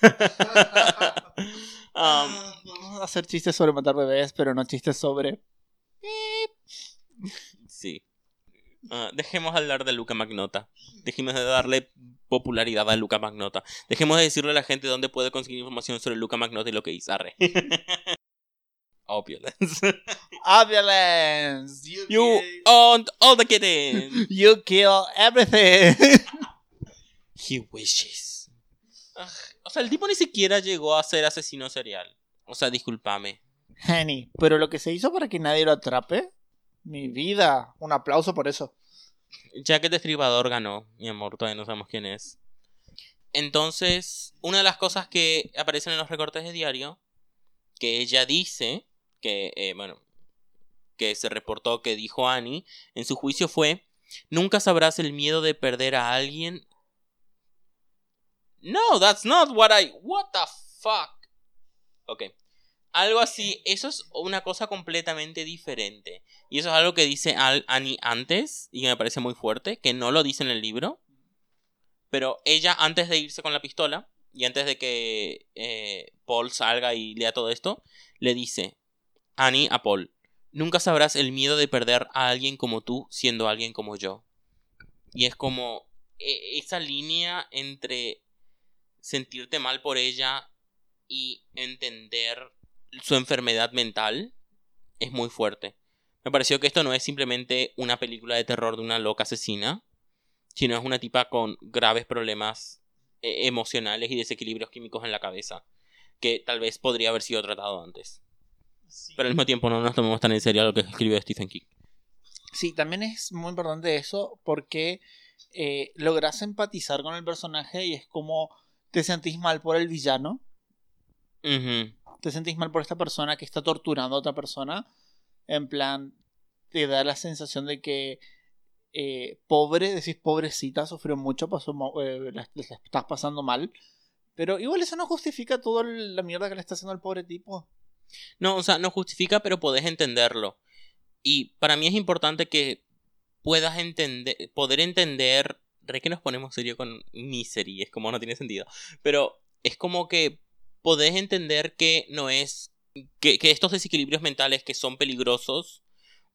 Um, Vamos a hacer chistes sobre matar bebés, pero no chistes sobre. Sí. Ah, dejemos de hablar de Luca Magnota. Dejemos de darle popularidad a Luca Magnota. Dejemos de decirle a la gente dónde puede conseguir información sobre Luca Magnota y lo que hizo. Opulence. Opulence. You, You owned all the kittens. you kill everything. He wishes. O sea, el tipo ni siquiera llegó a ser asesino serial. O sea, discúlpame. Henny, pero lo que se hizo para que nadie lo atrape. Mi vida. Un aplauso por eso. Jack el Destripador ganó, mi amor, todavía no sabemos quién es. Entonces, una de las cosas que aparecen en los recortes de diario, que ella dice, que, eh, bueno, que se reportó que dijo Annie en su juicio fue, nunca sabrás el miedo de perder a alguien. No, that's not what I... What the fuck? Ok. Algo así, eso es una cosa completamente diferente. Y eso es algo que dice Al Annie antes, y que me parece muy fuerte, que no lo dice en el libro. Pero ella, antes de irse con la pistola, y antes de que eh, Paul salga y lea todo esto, le dice Annie a Paul, nunca sabrás el miedo de perder a alguien como tú siendo alguien como yo. Y es como e- esa línea entre sentirte mal por ella y entender su enfermedad mental es muy fuerte. Me pareció que esto no es simplemente una película de terror de una loca asesina, sino es una tipa con graves problemas eh, emocionales y desequilibrios químicos en la cabeza, que tal vez podría haber sido tratado antes. Pero al mismo tiempo no nos tomemos tan en serio lo que escribió Stephen King. Sí, también es muy importante eso porque eh, logras empatizar con el personaje y es como te sentís mal por el villano. Te sentís mal por esta persona que está torturando a otra persona, en plan, te da la sensación de que eh, pobre, decís pobrecita, sufrió mucho, pasó, eh, la, la estás pasando mal, pero igual eso no justifica toda la mierda que le está haciendo al pobre tipo. No, o sea, no justifica, pero podés entenderlo. Y para mí es importante que puedas entender, poder entender, re que nos ponemos serio con misery, es como no tiene sentido, pero es como que podés entender que no es, que, estos desequilibrios mentales que son peligrosos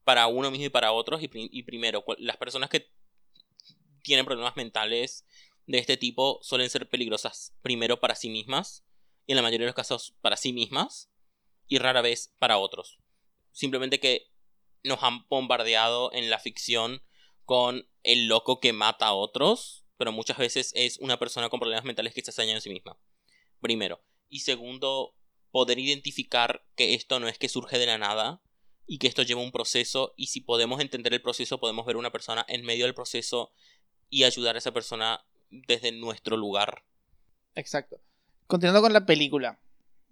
para uno mismo y para otros, y, pri- y primero, las personas que tienen problemas mentales de este tipo suelen ser peligrosas primero para sí mismas, y en la mayoría de los casos para sí mismas, y rara vez para otros. Simplemente que nos han bombardeado en la ficción con el loco que mata a otros, pero muchas veces es una persona con problemas mentales que se daño en sí misma. Primero. Y segundo, poder identificar que esto no es que surge de la nada y que esto lleva un proceso y si podemos entender el proceso podemos ver a una persona en medio del proceso y ayudar a esa persona desde nuestro lugar. Exacto. Continuando con la película.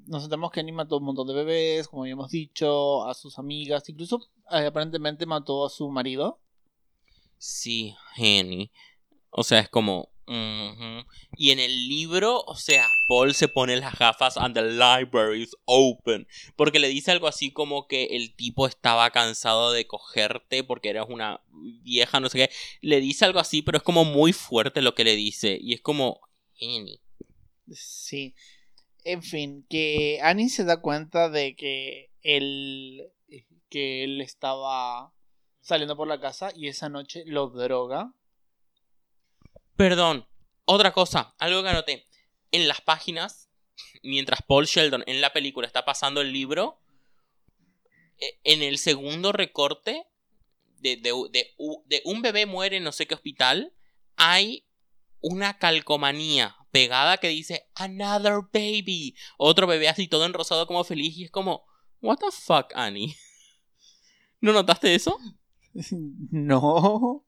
Nos enteramos que Annie mató un montón de bebés, como habíamos dicho, a sus amigas, incluso eh, aparentemente mató a su marido. Sí, Henny. O sea, es como... Y en el libro, o sea, Paul se pone las gafas and the library is open. Porque le dice algo así como que el tipo estaba cansado de cogerte porque eras una vieja, no sé qué. Le dice algo así, pero es como muy fuerte lo que le dice. Y es como... Henny. Sí. En fin, que Annie se da cuenta de que él, que él estaba saliendo por la casa y esa noche lo droga. Perdón, otra cosa, algo que anoté. En las páginas, mientras Paul Sheldon en la película está pasando el libro, eh, en el segundo recorte de- de un bebé muere en no sé qué hospital, hay una calcomanía pegada que dice Another baby. Otro bebé así todo enrosado como feliz y es como, What the fuck, Annie? ¿No notaste eso? No.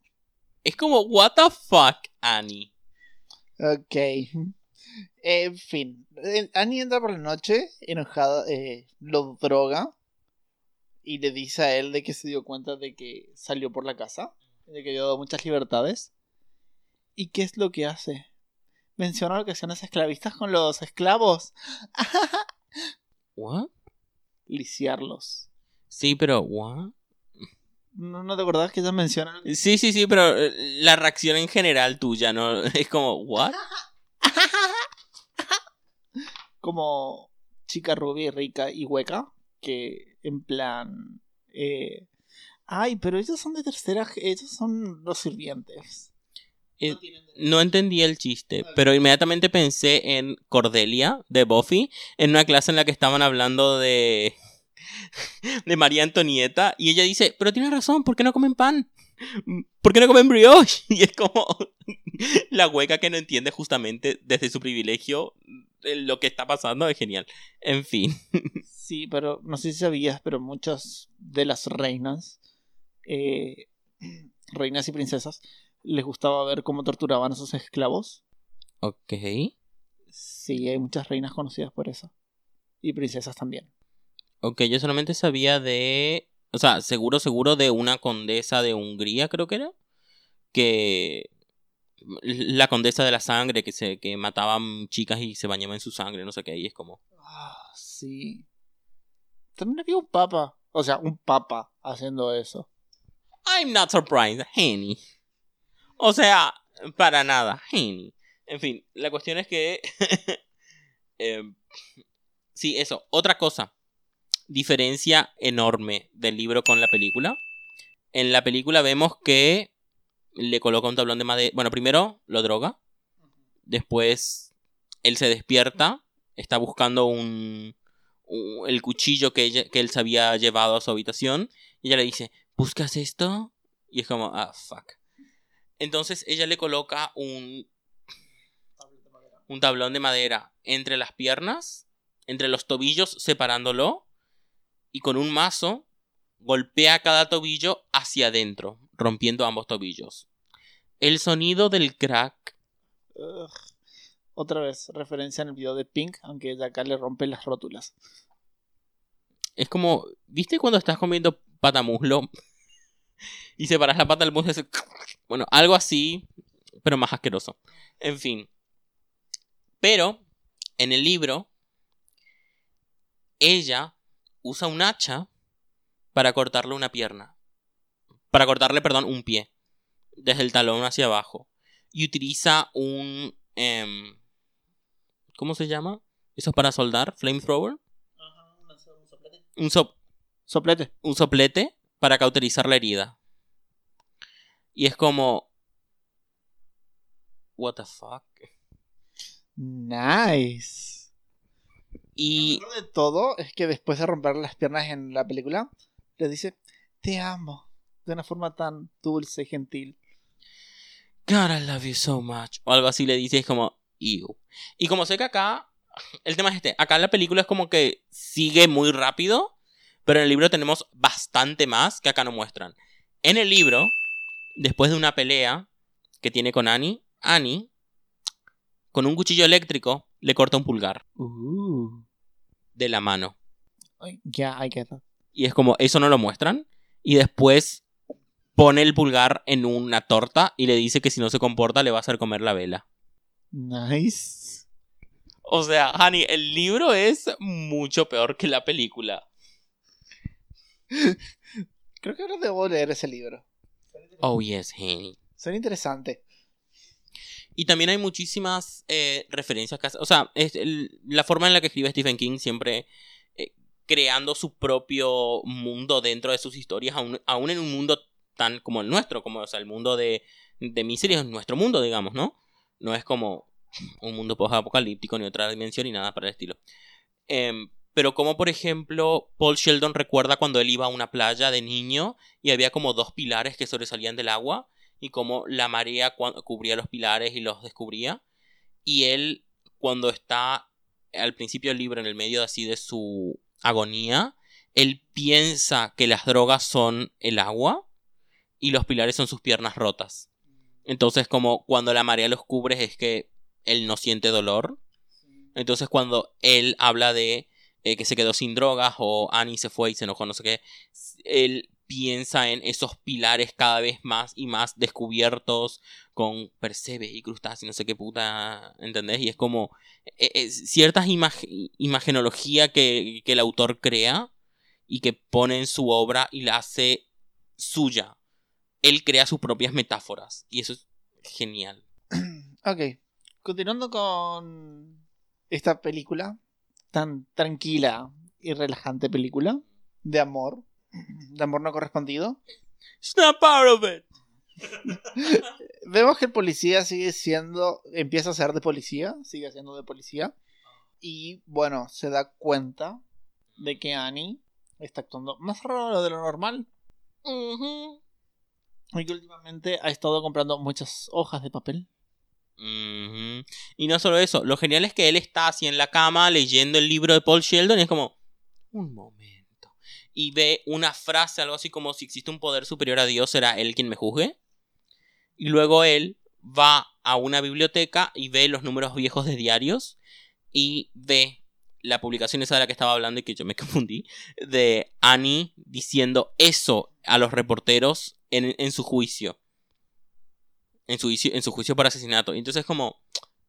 Es como, What the fuck, Annie? Ok. En fin, Annie entra por la noche, enojada, eh, lo droga y le dice a él de que se dio cuenta de que salió por la casa, de que dio muchas libertades. ¿Y qué es lo que hace? Menciona lo que hacían los esclavistas con los esclavos. ¿What? Lisiarlos. Sí, pero, ¿what? ¿No, no te acordás que ellos mencionan? Sí, sí, sí, pero eh, la reacción en general tuya, ¿no? Es como, ¿what? como chica rubia y rica y hueca, que en plan... eh, Ay, pero ellos son de tercera. Ellos son los sirvientes. Eh, no entendí el chiste, pero inmediatamente pensé en Cordelia de Buffy, en una clase en la que estaban hablando de de María Antonieta y ella dice, pero tienes razón, ¿por qué no comen pan? ¿Por qué no comen brioche? Y es como la hueca que no entiende justamente desde su privilegio eh, lo que está pasando es genial. En fin. Sí, pero no sé si sabías, pero muchas de las reinas, eh, reinas y princesas, les gustaba ver cómo torturaban a sus esclavos. Ok. Sí, hay muchas reinas conocidas por eso. Y princesas también. Ok, yo solamente sabía de... O sea, seguro, seguro de una condesa de Hungría, creo que era. Que... La condesa de la sangre, que se que mataban chicas y se bañaba en su sangre, no sé qué, y es como... Ah, sí. También había un papa. O sea, un papa haciendo eso. I'm not surprised, Henny. O sea, para nada, Henny. En fin, la cuestión es que... eh, sí, eso. Otra cosa. Diferencia enorme del libro con la película. En la película vemos que le coloca un tablón de madera. Bueno, primero lo droga. Después él se despierta. Está buscando un, el cuchillo que, que él se había llevado a su habitación. Y ella le dice, ¿buscas esto? Y es como, ah, fuck. Entonces ella le coloca un, un tablón de madera entre las piernas, entre los tobillos, separándolo. Y con un mazo golpea cada tobillo hacia adentro, rompiendo ambos tobillos. El sonido del crack. Ugh. Otra vez, referencia en el video de Pink, aunque ella acá le rompe las rótulas. Es como, ¿viste cuando estás comiendo patamuslo? Y separas la pata del muslo y hace... Bueno, algo así, pero más asqueroso. En fin. Pero, en el libro, ella usa un hacha para cortarle una pierna. Para cortarle, perdón, un pie. Desde el talón hacia abajo. Y utiliza un... em, ¿Cómo se llama? ¿Eso es para soldar? ¿Flamethrower? Un, sop- Soplete. un soplete para cauterizar la herida. Y es como... What the fuck? Nice. Y... Lo mejor de todo es que después de romper las piernas en la película, le dice, te amo. De una forma tan dulce y gentil. God, I love you so much. O algo así le dice, es como... Ew. Y como sé que acá... El tema es este. Acá en la película es como que sigue muy rápido. Pero en el libro tenemos bastante más que acá no muestran. En el libro, después de una pelea que tiene con Annie, Annie, con un cuchillo eléctrico, le corta un pulgar Uh. De la mano. Ya, I get that. Y es como, eso no lo muestran. Y después pone el pulgar en una torta y le dice que si no se comporta le va a hacer comer la vela. Nice. O sea, Honey, el libro es mucho peor que la película. Creo que ahora debo leer ese libro. Oh, yes, Honey. Suena interesante. Y también hay muchísimas eh, referencias. que O sea, es la forma en la que escribe Stephen King siempre eh, creando su propio mundo dentro de sus historias, aún, aún en un mundo tan como el nuestro, como o sea, el mundo de, de Misery es nuestro mundo, digamos, ¿no? No es como un mundo post-apocalíptico ni otra dimensión ni nada para el estilo. Em, pero como por ejemplo Paul Sheldon recuerda cuando él iba a una playa de niño y había como dos pilares que sobresalían del agua y como la marea cubría los pilares y los descubría. Y él, cuando está al principio del libro, en el medio así de su agonía, él piensa que las drogas son el agua y los pilares son sus piernas rotas. Entonces, como cuando la marea los cubre es que él no siente dolor. Entonces, cuando él habla de eh, que se quedó sin drogas o Annie se fue y se enojó, no sé qué, él piensa en esos pilares cada vez más y más descubiertos con percebes y crustáceos y no sé qué puta, ¿entendés? Y es como eh, eh, ciertas imag- imagenología que, que el autor crea y que pone en su obra y la hace suya. Él crea sus propias metáforas y eso es genial. Ok. Continuando con esta película. Tan tranquila y relajante película. De amor. De amor no correspondido. Snap out of it. Vemos que el policía sigue siendo, empieza a ser de policía, sigue siendo de policía. Y bueno, se da cuenta de que Annie está actuando más raro de lo normal. Y que últimamente ha estado comprando muchas hojas de papel. Y no solo eso, lo genial es que él está así en la cama leyendo el libro de Paul Sheldon y es como, un momento. Y ve una frase, algo así como, si existe un poder superior a Dios, ¿será él quien me juzgue? Y luego él va a una biblioteca y ve los números viejos de diarios y ve la publicación esa de la que estaba hablando y que yo me confundí, de Annie diciendo eso a los reporteros en, en su juicio. En su, juicio. en su juicio por asesinato. Entonces como,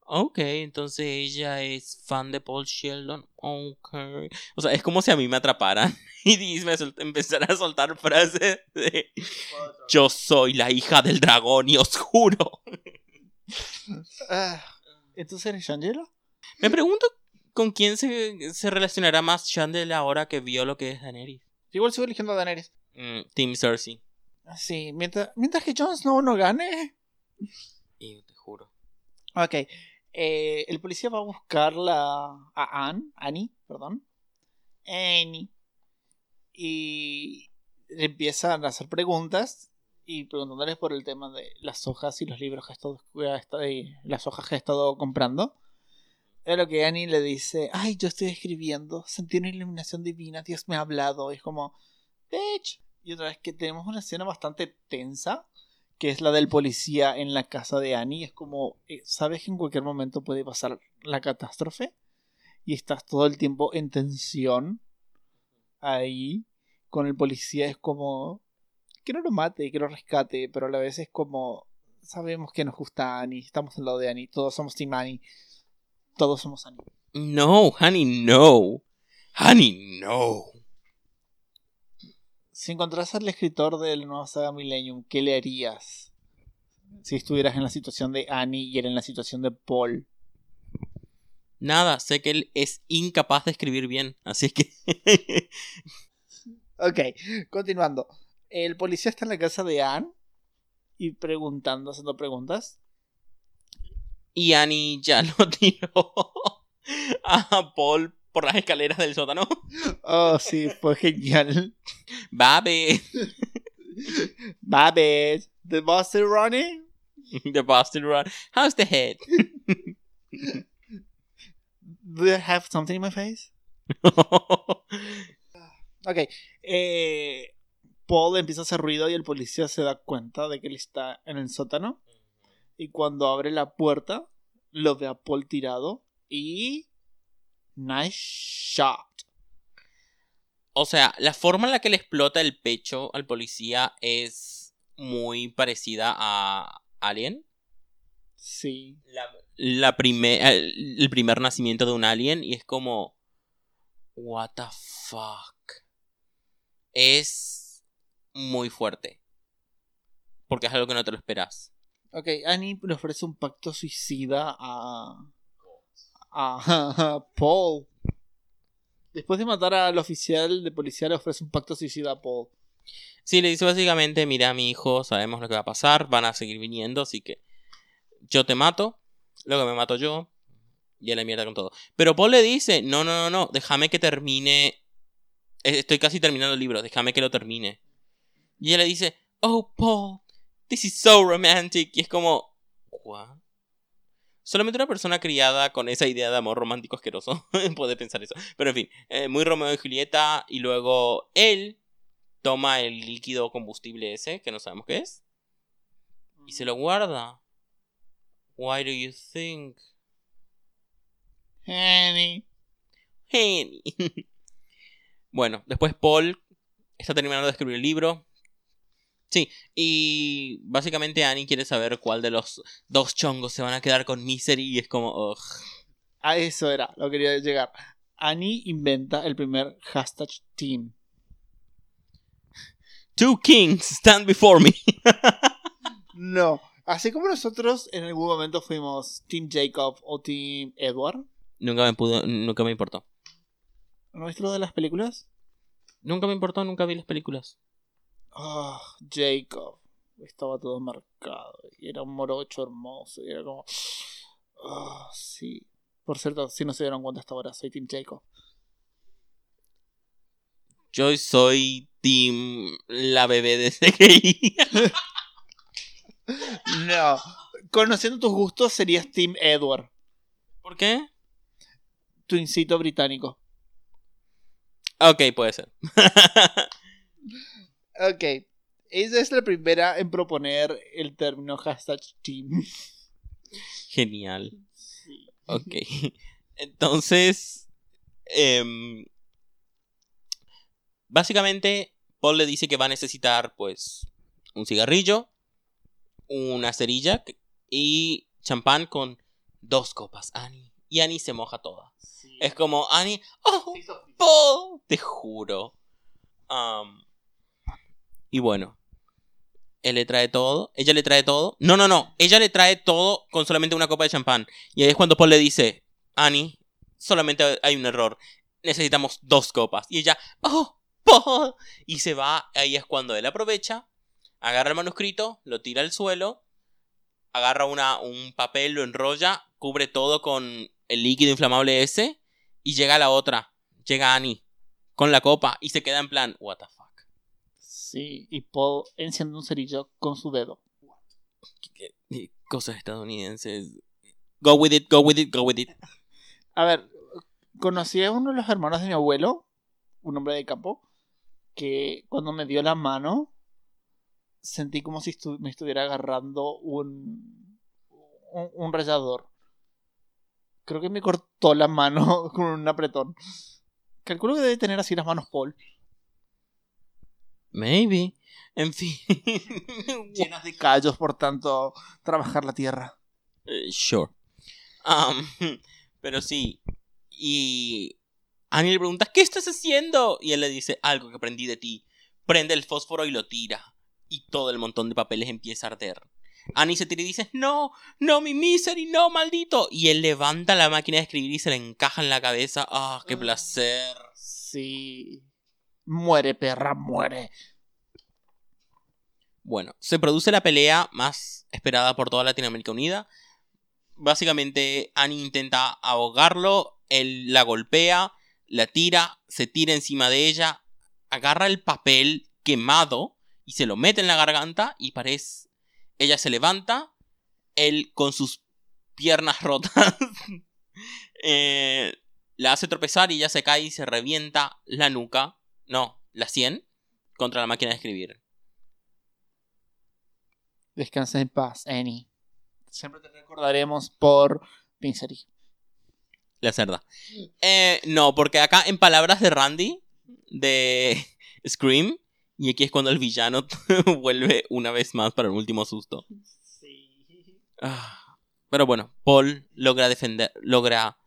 ok, entonces ella es fan de Paul Sheldon. Ok. O sea, es como si a mí me atraparan y me empezaran a soltar frases de yo soy la hija del dragón y os juro. Ah, ¿Entonces eres Shangela? Me pregunto con quién se, se relacionará más Chandel ahora que vio lo que es Daenerys. Igual sigo eligiendo a Daenerys. Mm, Team Cersei. Sí, mientras, mientras que Jon Snow no gane. Y te juro. Ok. Eh, el policía va a buscar la, a Anne, Annie, perdón. Annie. Y le empiezan a hacer preguntas y preguntándoles por el tema de las hojas y los libros que ha estado, y las hojas que ha estado comprando. Es lo que Annie le dice, ay, yo estoy escribiendo, sentí una iluminación divina, Dios me ha hablado. Es como, bitch. Y otra vez que tenemos una escena bastante tensa, que es la del policía en la casa de Annie. Es como, eh, sabes que en cualquier momento puede pasar la catástrofe y estás todo el tiempo en tensión ahí con el policía. Es como, que no lo mate, que lo rescate, pero a la vez es como, sabemos que nos gusta Annie, estamos al lado de Annie, todos somos Team Annie, todos somos Annie. No, honey, no. Honey, no. Si encontrás al escritor de la nueva saga Millennium, ¿qué le harías? Si estuvieras en la situación de Annie y él en la situación de Paul. Nada, sé que él es incapaz de escribir bien, así que... Ok, continuando. El policía está en la casa de Anne y preguntando, haciendo preguntas. y Annie ya lo tiró a Paul por las escaleras del sótano. Oh, sí, fue genial. Babe, Babbitt, the boss is running. the Boston Run. How's the head? Do I have something in my face? Ok, eh, Paul empieza a hacer ruido y el policía se da cuenta de que él está en el sótano. Y cuando abre la puerta, lo ve a Paul tirado y... Nice shot. O sea, la forma en la que le explota el pecho al policía es muy parecida a Alien. Sí. La, la primer, el, el primer nacimiento de un alien y es como... What the fuck. Es muy fuerte. Porque es algo que no te lo esperas. Ok, Annie le ofrece un pacto suicida a, a, Paul. Después de matar al oficial de policía, le ofrece un pacto suicida a Paul. Sí, le dice básicamente, mira mi hijo, sabemos lo que va a pasar, van a seguir viniendo, así que yo te mato, luego me mato yo, y a la mierda con todo. Pero Paul le dice, no, no, no, no, déjame que termine, eh, estoy casi terminando el libro, déjame que lo termine. Y ella le dice, oh Paul, this is so romantic, y es como, ¿what? Solamente una persona criada con esa idea de amor romántico asqueroso puede pensar eso. Pero en fin, eh, muy Romeo y Julieta, y luego él toma el líquido combustible ese, que no sabemos qué es, y se lo guarda. Why do you think? Annie. Henny. bueno, después Paul está terminando de escribir el libro. Sí, y básicamente Annie quiere saber cuál de los dos chongos se van a quedar con Misery y es como, ugh. A eso era, lo quería llegar. Annie inventa el primer hashtag team. Two kings stand before me. No. Así como nosotros en algún momento fuimos Team Jacob o Team Edward. nunca me pudo, nunca me importó. ¿No viste lo de las películas? Nunca me importó, nunca vi las películas. Ah, Jacob. Estaba todo marcado. Y era un morocho hermoso. Y era como. Ah, sí. Por cierto, si no se dieron cuenta hasta ahora, soy Team Jacob. Yo soy Team la bebé de CGI. No. Conociendo tus gustos, serías Team Edward. ¿Por qué? Twincito británico. Ok, puede ser. Ok. Ella es la primera en proponer el término hashtag team. Genial. Ok. Entonces. em, básicamente, Paul le dice que va a necesitar, pues, un cigarrillo, una cerilla y champán con dos copas, Annie. Y Annie se moja toda. Es como, Annie, oh, Paul, te juro. Y bueno, él le trae todo, ella le trae todo. No, no, no, ella le trae todo con solamente una copa de champán. Y ahí es cuando Paul le dice, Annie, solamente hay un error. Necesitamos dos copas. Y ella, oh, Paul. Y se va, ahí es cuando él aprovecha, agarra el manuscrito, lo tira al suelo, agarra una, un papel, lo enrolla, cubre todo con el líquido inflamable ese, y llega la otra, llega Annie, con la copa, y se queda en plan, what the fuck. Sí, y Paul enciende un cerillo con su dedo. ¿Qué- qué Cosas estadounidenses. Go with it, go with it, go with it. A ver, conocí a uno de los hermanos de mi abuelo, un hombre de campo, que cuando me dio la mano sentí como si estu- me estuviera agarrando un, un, un rallador. Creo que me cortó la mano con un apretón. Calculo que debe tener así las manos Paul. Maybe. En fin. Llenas de callos, por tanto, trabajar la tierra. Eh, sure. Um, pero sí. Y Annie le pregunta, ¿qué estás haciendo? Y él le dice, algo que aprendí de ti. Prende el fósforo y lo tira. Y todo el montón de papeles empieza a arder. Annie se tira y dice, no, no, mi misery, no, maldito. Y él levanta la máquina de escribir y se le encaja en la cabeza. Ah, qué placer. Sí. Muere, perra, muere. Bueno, se produce la pelea más esperada por toda Latinoamérica Unida. Básicamente, Annie intenta ahogarlo, él la golpea, la tira, se tira encima de ella, agarra el papel quemado y se lo mete en la garganta y parece... Ella se levanta, él con sus piernas rotas eh, la hace tropezar y ella se cae y se revienta la nuca, no, la sien, contra la máquina de escribir. Descansa en paz, Annie. Siempre te recordaremos por Pincery. La cerda. Eh, no, porque acá en palabras de Randy, de Scream, y aquí es cuando el villano vuelve una vez más para un último susto. Sí. Ah, Pero bueno, Paul logra defender, logra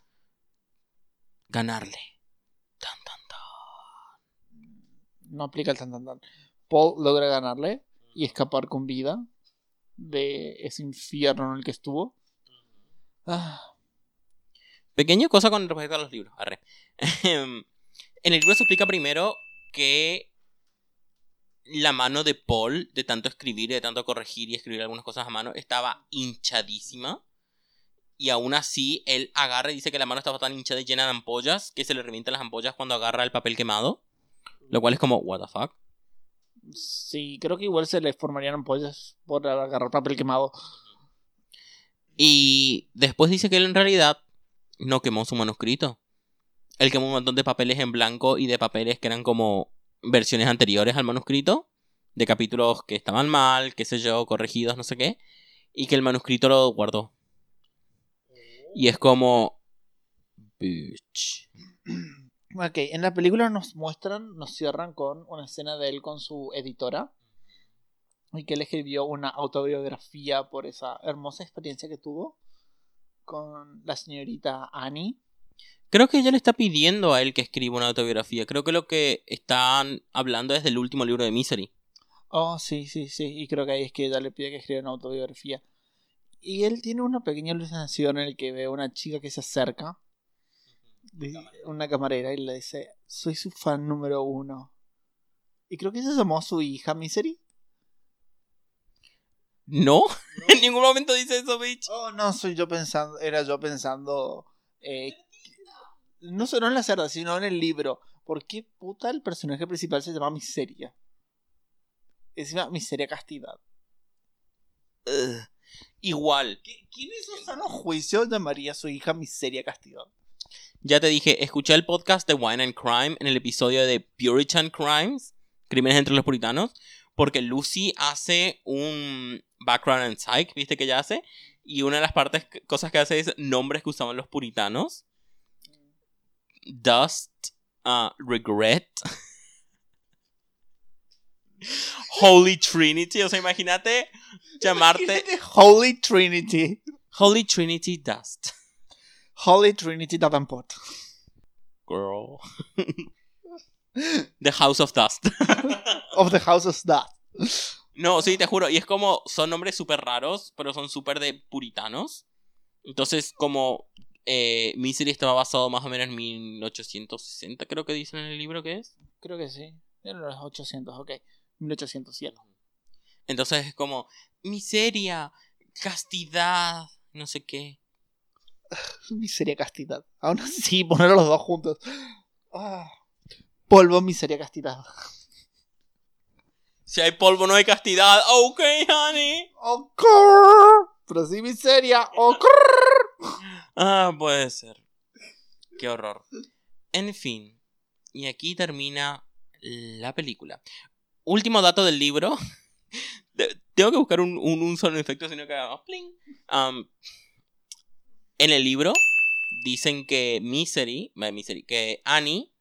ganarle. Tan, tan, tan. No aplica el tan tan tan. Paul logra ganarle y escapar con vida de ese infierno en el que estuvo. Ah, Pequeña cosa con respecto a los libros. Arre. en el libro se explica primero que la mano de Paul, de tanto escribir y de tanto corregir y escribir algunas cosas a mano, estaba hinchadísima. Y aún así, él agarra y dice que la mano estaba tan hinchada y llena de ampollas que se le revientan las ampollas cuando agarra el papel quemado. Lo cual es como, ¿What the fuck? sí, creo que igual se le formarían ampollas por agarrar papel quemado. Y después dice que él en realidad no quemó su manuscrito. Él quemó un montón de papeles en blanco y de papeles que eran como versiones anteriores al manuscrito. De capítulos que estaban mal, qué sé yo, corregidos, no sé qué. Y que el manuscrito lo guardó. Y es como... Bitch. Ok, en la película nos muestran, nos cierran con una escena de él con su editora. Y que él escribió una autobiografía por esa hermosa experiencia que tuvo con la señorita Annie. Creo que ella le está pidiendo a él que escriba una autobiografía. Creo que lo que están hablando es del último libro de Misery. Oh, sí, sí, sí. Y creo que ahí es que ella le pide que escriba una autobiografía. Y él tiene una pequeña alucinación en el que ve a una chica que se acerca. Una camarera y le dice, soy su fan número uno. Y creo que se llamó su hija Misery. No, en ningún momento dice eso, bitch. Oh, no, soy yo pensando, era yo pensando, eh, no solo en la cerda, sino en el libro. ¿Por qué puta el personaje principal se llama Miseria? Encima, Miseria Castidad. Ugh. Igual. ¿Quién en su sano juicio llamaría a su hija Miseria Castidad? Ya te dije, escuché el podcast de Wine and Crime en el episodio de Puritan Crimes, Crímenes entre los Puritanos, porque Lucy hace un background en psych, ¿viste que ella hace? Y una de las partes, cosas que hace es nombres que usaban los puritanos. Dust, uh, Regret, Holy Trinity, o sea, imagínate llamarte Holy Trinity. Holy Trinity Dust. Holy Trinity Davenport. Girl. The House of Dust. of the House of Dust. No, sí, te juro. Y es como, son nombres súper raros, pero son súper de puritanos. Entonces, como eh, Misery estaba basado más o menos en 1860, creo que dicen en el libro que es. Creo que sí. En los 800, ok. 1807. Entonces es como, miseria, castidad, no sé qué. Miseria, castidad. Aún así, poner los dos juntos. Ah. Polvo, miseria, castidad. Si hay polvo, no hay castidad. Ok, honey. Ok. Pero sí, miseria. Ok. Ah, puede ser. Qué horror. En fin. Y aquí termina la película. Último dato del libro. Tengo que buscar un, un, solo efecto, sino que. Um, en el libro dicen que Misery, Misery, que Annie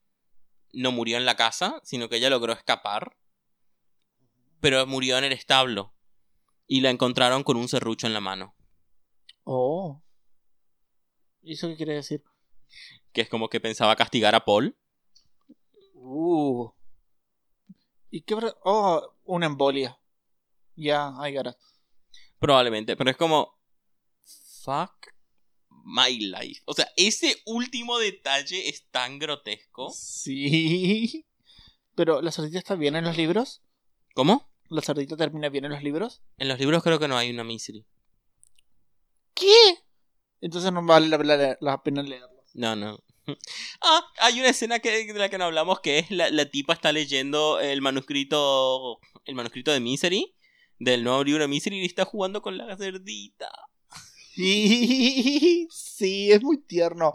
no murió en la casa, sino que ella logró escapar. Pero murió en el establo. Y la encontraron con un serrucho en la mano. Oh. ¿Y eso qué quiere decir? Que es como que pensaba castigar a Paul. Uh. ¿Y qué? Oh, una embolia. Ya, I got it. Probablemente, pero es como. Fuck my life. O sea, ese último detalle es tan grotesco. Sí. Pero, ¿la cerdita está bien en los libros? ¿Cómo? ¿La cerdita termina bien en los libros? En los libros creo que no hay una misery. ¿Qué? Entonces no vale la, pena leerlo. No, no. Ah, hay una escena que, de la que no hablamos que es la, la tipa está leyendo el manuscrito el manuscrito de Misery del nuevo libro de Misery y está jugando con la cerdita. Sí, sí, es muy tierno.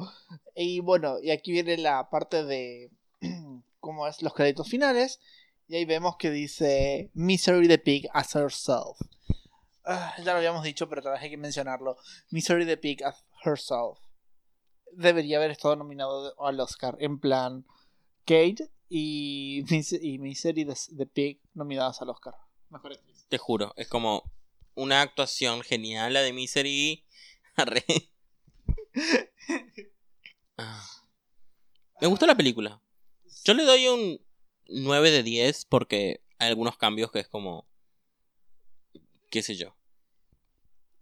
Y bueno, y aquí viene la parte de cómo es los créditos finales. Y ahí vemos que dice Misery the Pig as herself. Ah, ya lo habíamos dicho, pero vez hay que mencionarlo. Misery the Pig as herself. Debería haber estado nominado al Oscar. En plan, Kate y, y Misery the Pig nominadas al Oscar. Mejor Te juro, es como una actuación genial la de Misery. Ah. Me gusta la película. Yo le doy un 9 de 10 porque hay algunos cambios que es como... qué sé yo.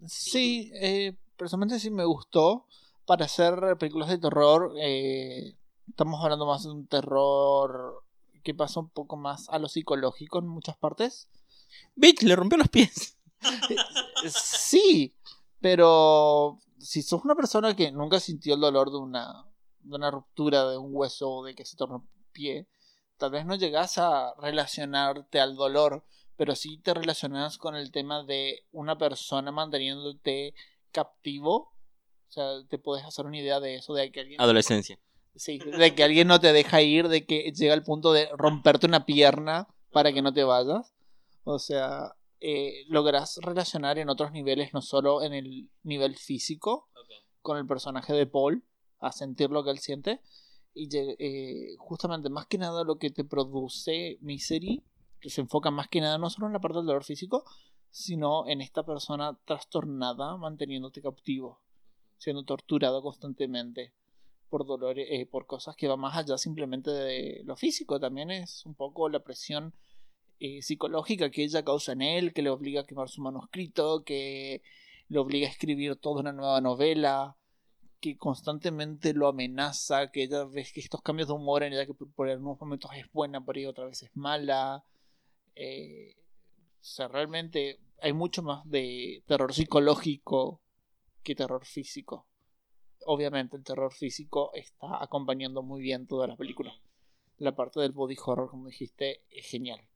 Sí, eh, personalmente sí me gustó. Para hacer películas de terror, eh, estamos hablando más de un terror que pasa un poco más a lo psicológico en muchas partes. Bitch, le rompió los pies. sí, pero si sos una persona que nunca sintió el dolor de una, de una ruptura de un hueso o de que se tornó pie, tal vez no llegas a relacionarte al dolor, pero sí te relacionas con el tema de una persona manteniéndote captivo. O sea, te puedes hacer una idea de eso, de que alguien... Adolescencia. Sí, de que alguien no te deja ir, de que llega al punto de romperte una pierna para que no te vayas. O sea, eh, logras relacionar en otros niveles, no solo en el nivel físico, con el personaje de Paul, a sentir lo que él siente. Y eh, justamente, más que nada, lo que te produce Misery, que se enfoca más que nada no solo en la parte del dolor físico, sino en esta persona trastornada manteniéndote cautivo, siendo torturado constantemente por dolores, eh, por cosas que van más allá simplemente de lo físico. También es un poco la presión eh, psicológica que ella causa en él, que le obliga a quemar su manuscrito, que le obliga a escribir toda una nueva novela, que constantemente lo amenaza, que ella ves que estos cambios de humor en ella que por algunos momentos es buena, por ahí otra vez es mala. Eh, o sea, realmente hay mucho más de terror psicológico que terror físico. Obviamente el terror físico está acompañando muy bien toda la película. La parte del body horror, como dijiste, es genial.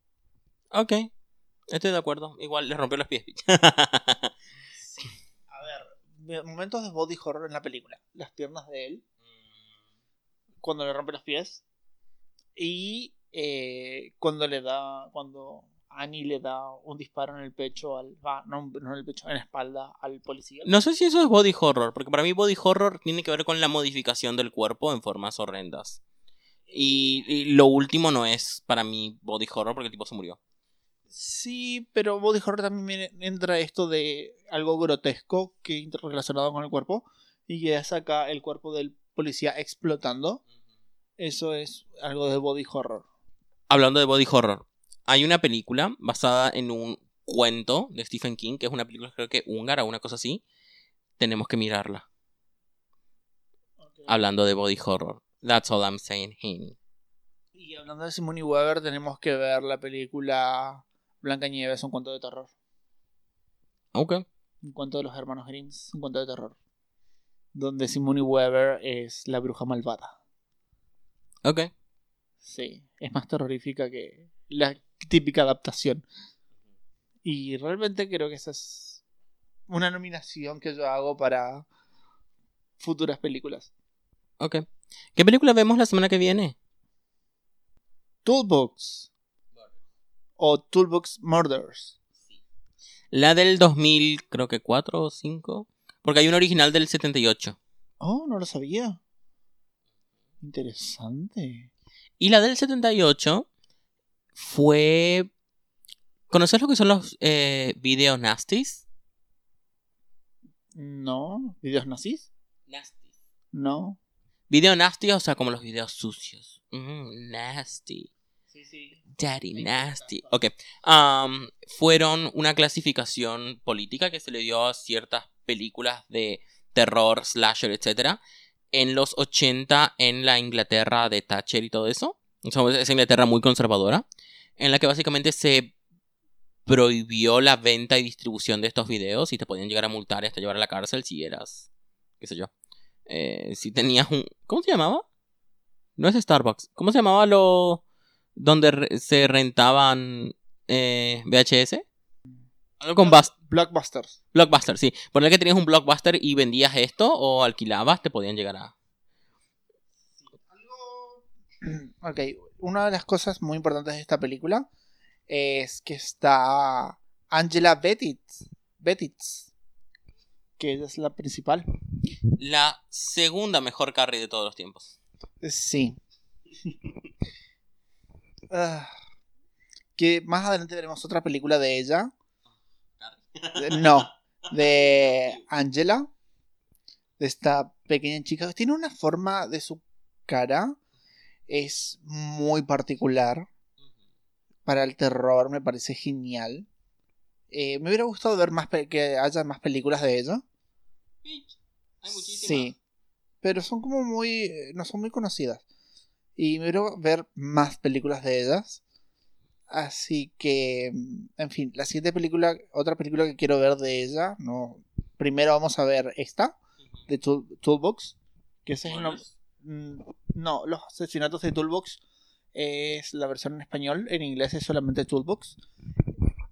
Ok, estoy de acuerdo. Igual le rompió los pies. A ver, momentos de body horror en la película. Las piernas de él, cuando le rompe los pies. Y eh, cuando le da, cuando Annie le da un disparo en el pecho al. no, no en el pecho, en la espalda al policía. No sé si eso es body horror, porque para mí body horror tiene que ver con la modificación del cuerpo en formas horrendas. Y, lo último no es para mí body horror porque el tipo se murió. Sí, pero body horror también entra esto de algo grotesco que relacionado con el cuerpo. Y ya saca el cuerpo del policía explotando. Eso es algo de body horror. Hablando de body horror, hay una película basada en un cuento de Stephen King, que es una película creo que húngara o una cosa así. Tenemos que mirarla. Hablando de body horror. That's all I'm saying. Y hablando de Simone Weber, tenemos que ver la película Blanca Nieves, un cuento de terror. Ok. Un cuento de los hermanos Grimm, un cuento de terror. Donde Simone Weber es la bruja malvada. Ok. Sí, es más terrorífica que la típica adaptación. Y realmente creo que esa es una nominación que yo hago para futuras películas. Ok. ¿Qué película vemos la semana que viene? Toolbox. O Toolbox Murders. La del 2000, creo que 4 o 5. Porque hay una original del 78. Oh, no lo sabía. Interesante. Y la del 78 fue... ¿Conoces lo que son los eh, videos nasties? No, videos nazis. Nasties. No. Video nasty, o sea, como los videos sucios. Mm, nasty. Sí, sí. Daddy nasty. Ok. Um, fueron una clasificación política que se le dio a ciertas películas de terror, slasher, etc. En los 80 en la Inglaterra de Thatcher y todo eso. Es Inglaterra muy conservadora en la que básicamente se prohibió la venta y distribución de estos videos y te podían llegar a multar y hasta llevar a la cárcel si eras, qué sé yo, eh, si tenías un... ¿Cómo se llamaba? No es Starbucks. ¿Cómo se llamaba lo... donde se rentaban eh, VHS? Algo con Blockbusters. Blockbuster, sí. Por el que tenías un Blockbuster y vendías esto o alquilabas, te podían llegar a... Ok, una de las cosas muy importantes de esta película es que está Angela Bettitz, Bettitz que es la principal. La segunda mejor carry de todos los tiempos. Sí. Ah, que más adelante veremos otra película de ella. No, de Angela. De esta pequeña chica. Tiene una forma de su cara es muy particular. Para el terror me parece genial. Eh, me hubiera gustado ver más que haya más películas de ella. Hay muchísimas. Sí. Pero son como muy. no son muy conocidas. Y me hubiera ver más películas de ellas. Así que. En fin, la siguiente película. Otra película que quiero ver de ella. No. Primero vamos a ver esta. De Toolbox. Que es el Mm, no, los asesinatos de Toolbox es la versión en español. En inglés es solamente Toolbox.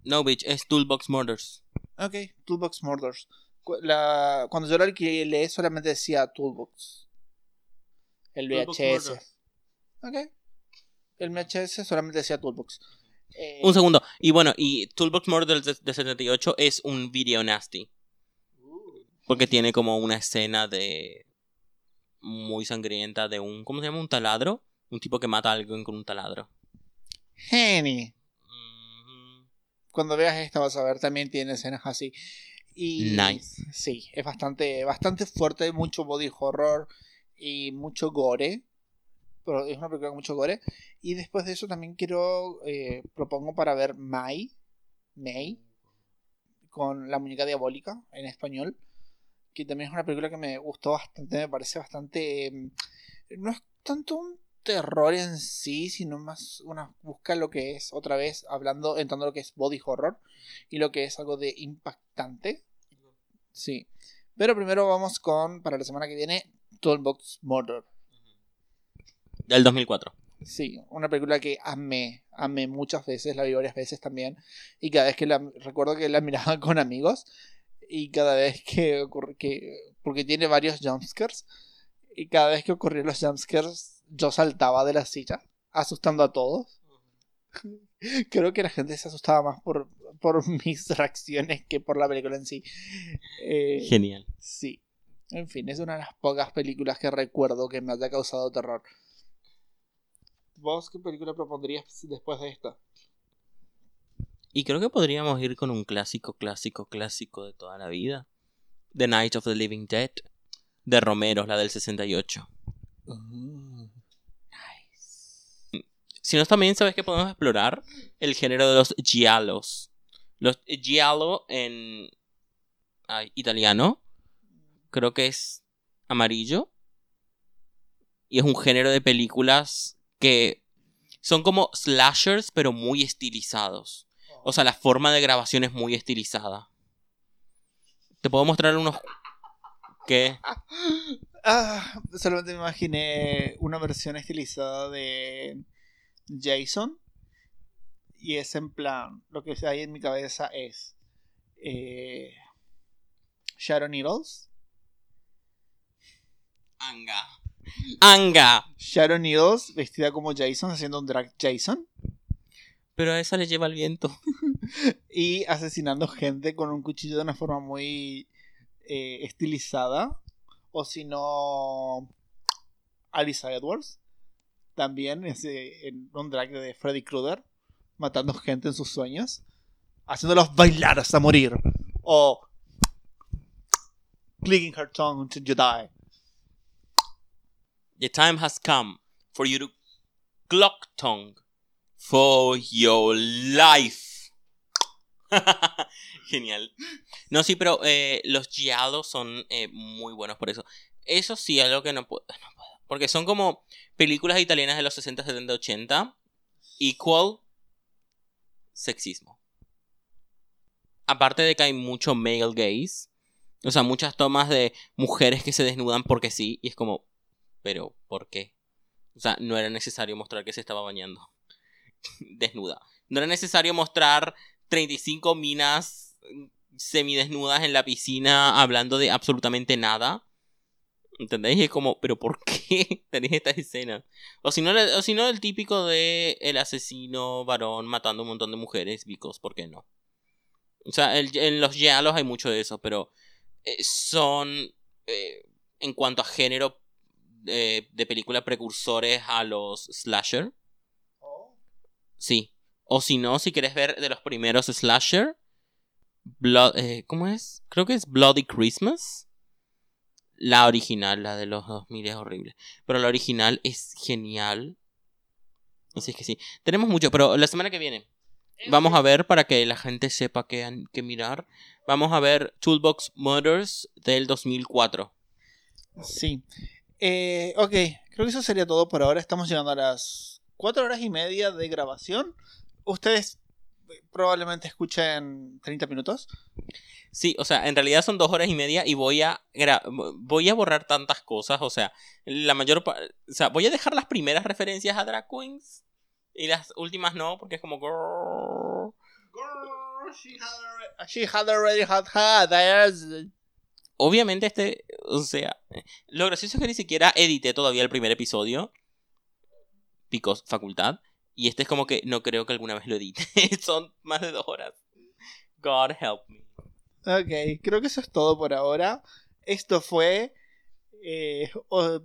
No, bitch, es Toolbox Murders. Ok, Toolbox Murders. cuando yo lo alquilé solamente decía Toolbox. El VHS. Ok. El VHS solamente decía Toolbox. Eh, un segundo. Y bueno, y Toolbox Murders de, de 78 es un video nasty. Uh. Porque tiene como una escena de muy sangrienta de un. ¿Cómo se llama? Un taladro. Un tipo que mata a alguien con un taladro. Geni. Cuando veas esta vas a ver, también tiene escenas así. Y, nice. Sí, es bastante, bastante fuerte, mucho body horror y mucho gore. Pero es una película con mucho gore. Y después de eso también quiero, eh, propongo para ver May, May, con la muñeca diabólica en español que también es una película que me gustó bastante, me parece bastante... mm, No es tanto un terror en sí, sino más una busca lo que es, otra vez, hablando, entrando lo que es body horror y lo que es algo de impactante. Sí. Pero primero vamos con, para la semana que viene, Toolbox Murder. Del 2004. Sí, una película que amé, amé muchas veces, la vi varias veces también. Y cada vez que la recuerdo que la miraba con amigos. Y cada vez que ocurre que. Porque tiene varios jumpscares. Y cada vez que ocurrían los jumpscares, yo saltaba de la silla, asustando a todos. Creo que la gente se asustaba más por, por mis reacciones que por la película en sí. Eh, Genial. Sí. En fin, es una de las pocas películas que recuerdo que me haya causado terror. ¿Vos qué película propondrías después de esta? Y creo que podríamos ir con un clásico, clásico, clásico de toda la vida. The Night of the Living Dead. De Romero, la del 68. Si no, también sabes que podemos explorar el género de los giallos. Los giallo en ay, italiano creo que es amarillo. Y es un género de películas que son como slashers, pero muy estilizados. O sea, la forma de grabación es muy estilizada. Te puedo mostrar unos... ¿Qué? Ah, solamente me imaginé una versión estilizada de Jason. Y es en plan, lo que hay en mi cabeza es eh, Sharon Needles. Anga. Anga. Sharon Needles vestida como Jason, haciendo un drag Jason. Pero a esa le lleva el viento. Y asesinando gente con un cuchillo de una forma muy eh, estilizada. O si no, Alice Edwards. También ese, en un drag de Freddy Krueger. Matando gente en sus sueños. Haciéndolos bailar hasta morir. O clicking her tongue until you die. The time has come for you to clock tongue for your life. Genial. No, sí, pero eh, los giallos son eh, muy buenos por eso. Eso sí, algo que no puedo, no puedo. Porque son como películas italianas de los 60, 70, 80. Equal sexismo. Aparte de que hay mucho male gaze. O sea, muchas tomas de mujeres que se desnudan porque sí. Y es como, pero ¿por qué? O sea, no era necesario mostrar que se estaba bañando. Desnuda. No era necesario mostrar 35 minas semidesnudas en la piscina hablando de absolutamente nada. ¿Entendéis? Es como, ¿pero por qué tenéis estas escenas? O si no, o el típico de el asesino varón matando un montón de mujeres, because, ¿por qué no? O sea, en los giallos hay mucho de eso, pero eh, son, eh, en cuanto a género eh, de película, precursores a los slasher. Sí. O si no, si quieres ver de los primeros slasher, Blood, eh, ¿cómo es? Creo que es Bloody Christmas. La original, la de los 2000 es horrible. Pero la original es genial. Así es que sí. Tenemos mucho, pero la semana que viene vamos a ver para que la gente sepa qué, qué mirar. Vamos a ver Toolbox Murders del 2004. Sí. Eh, ok, creo que eso sería todo por ahora. Estamos llegando a las 4 horas y media de grabación. Ustedes eh, probablemente escuchen 30 minutos. Sí, o sea, en realidad son dos horas y media y voy a voy a borrar tantas cosas, o sea, la mayor o sea, voy a dejar las primeras referencias a Drag Queens y las últimas no, porque es como grrr. She had already had had theirs. obviamente este, o sea, lo gracioso es que ni siquiera edité todavía el primer episodio, picos facultad, y este es como que no creo que alguna vez lo edite, son más de dos horas. God help me. Ok, creo que eso es todo por ahora. Esto fue eh,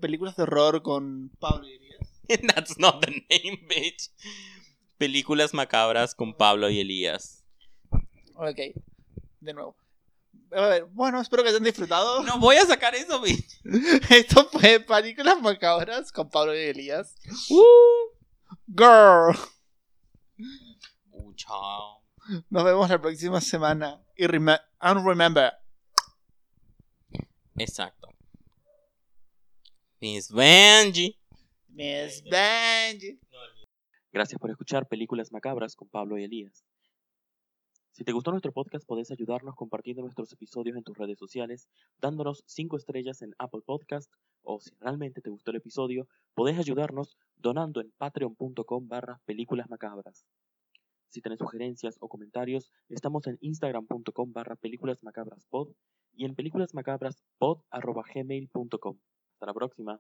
películas de horror con Pablo y Elías. That's not the name, bitch. Películas macabras con Pablo y Elías. Ok, de nuevo. A ver, bueno, espero que hayan disfrutado. No voy a sacar eso, bitch. Esto fue Películas Macabras con Pablo y Elías. Uh. Girl. Uh, chao. Nos vemos la próxima semana. Y rem- and remember, Exacto. Miss Benji. Miss Benji. Gracias por escuchar Películas Macabras con Pablo y Elías. Si te gustó nuestro podcast, podés ayudarnos compartiendo nuestros episodios en tus redes sociales, dándonos 5 estrellas en Apple Podcast, o si realmente te gustó el episodio, podés ayudarnos donando en patreon.com barra películas macabras. Si tenés sugerencias o comentarios, estamos en instagram.com barra películas macabras pod y en películasmacabraspod arroba gmail.com. Hasta la próxima.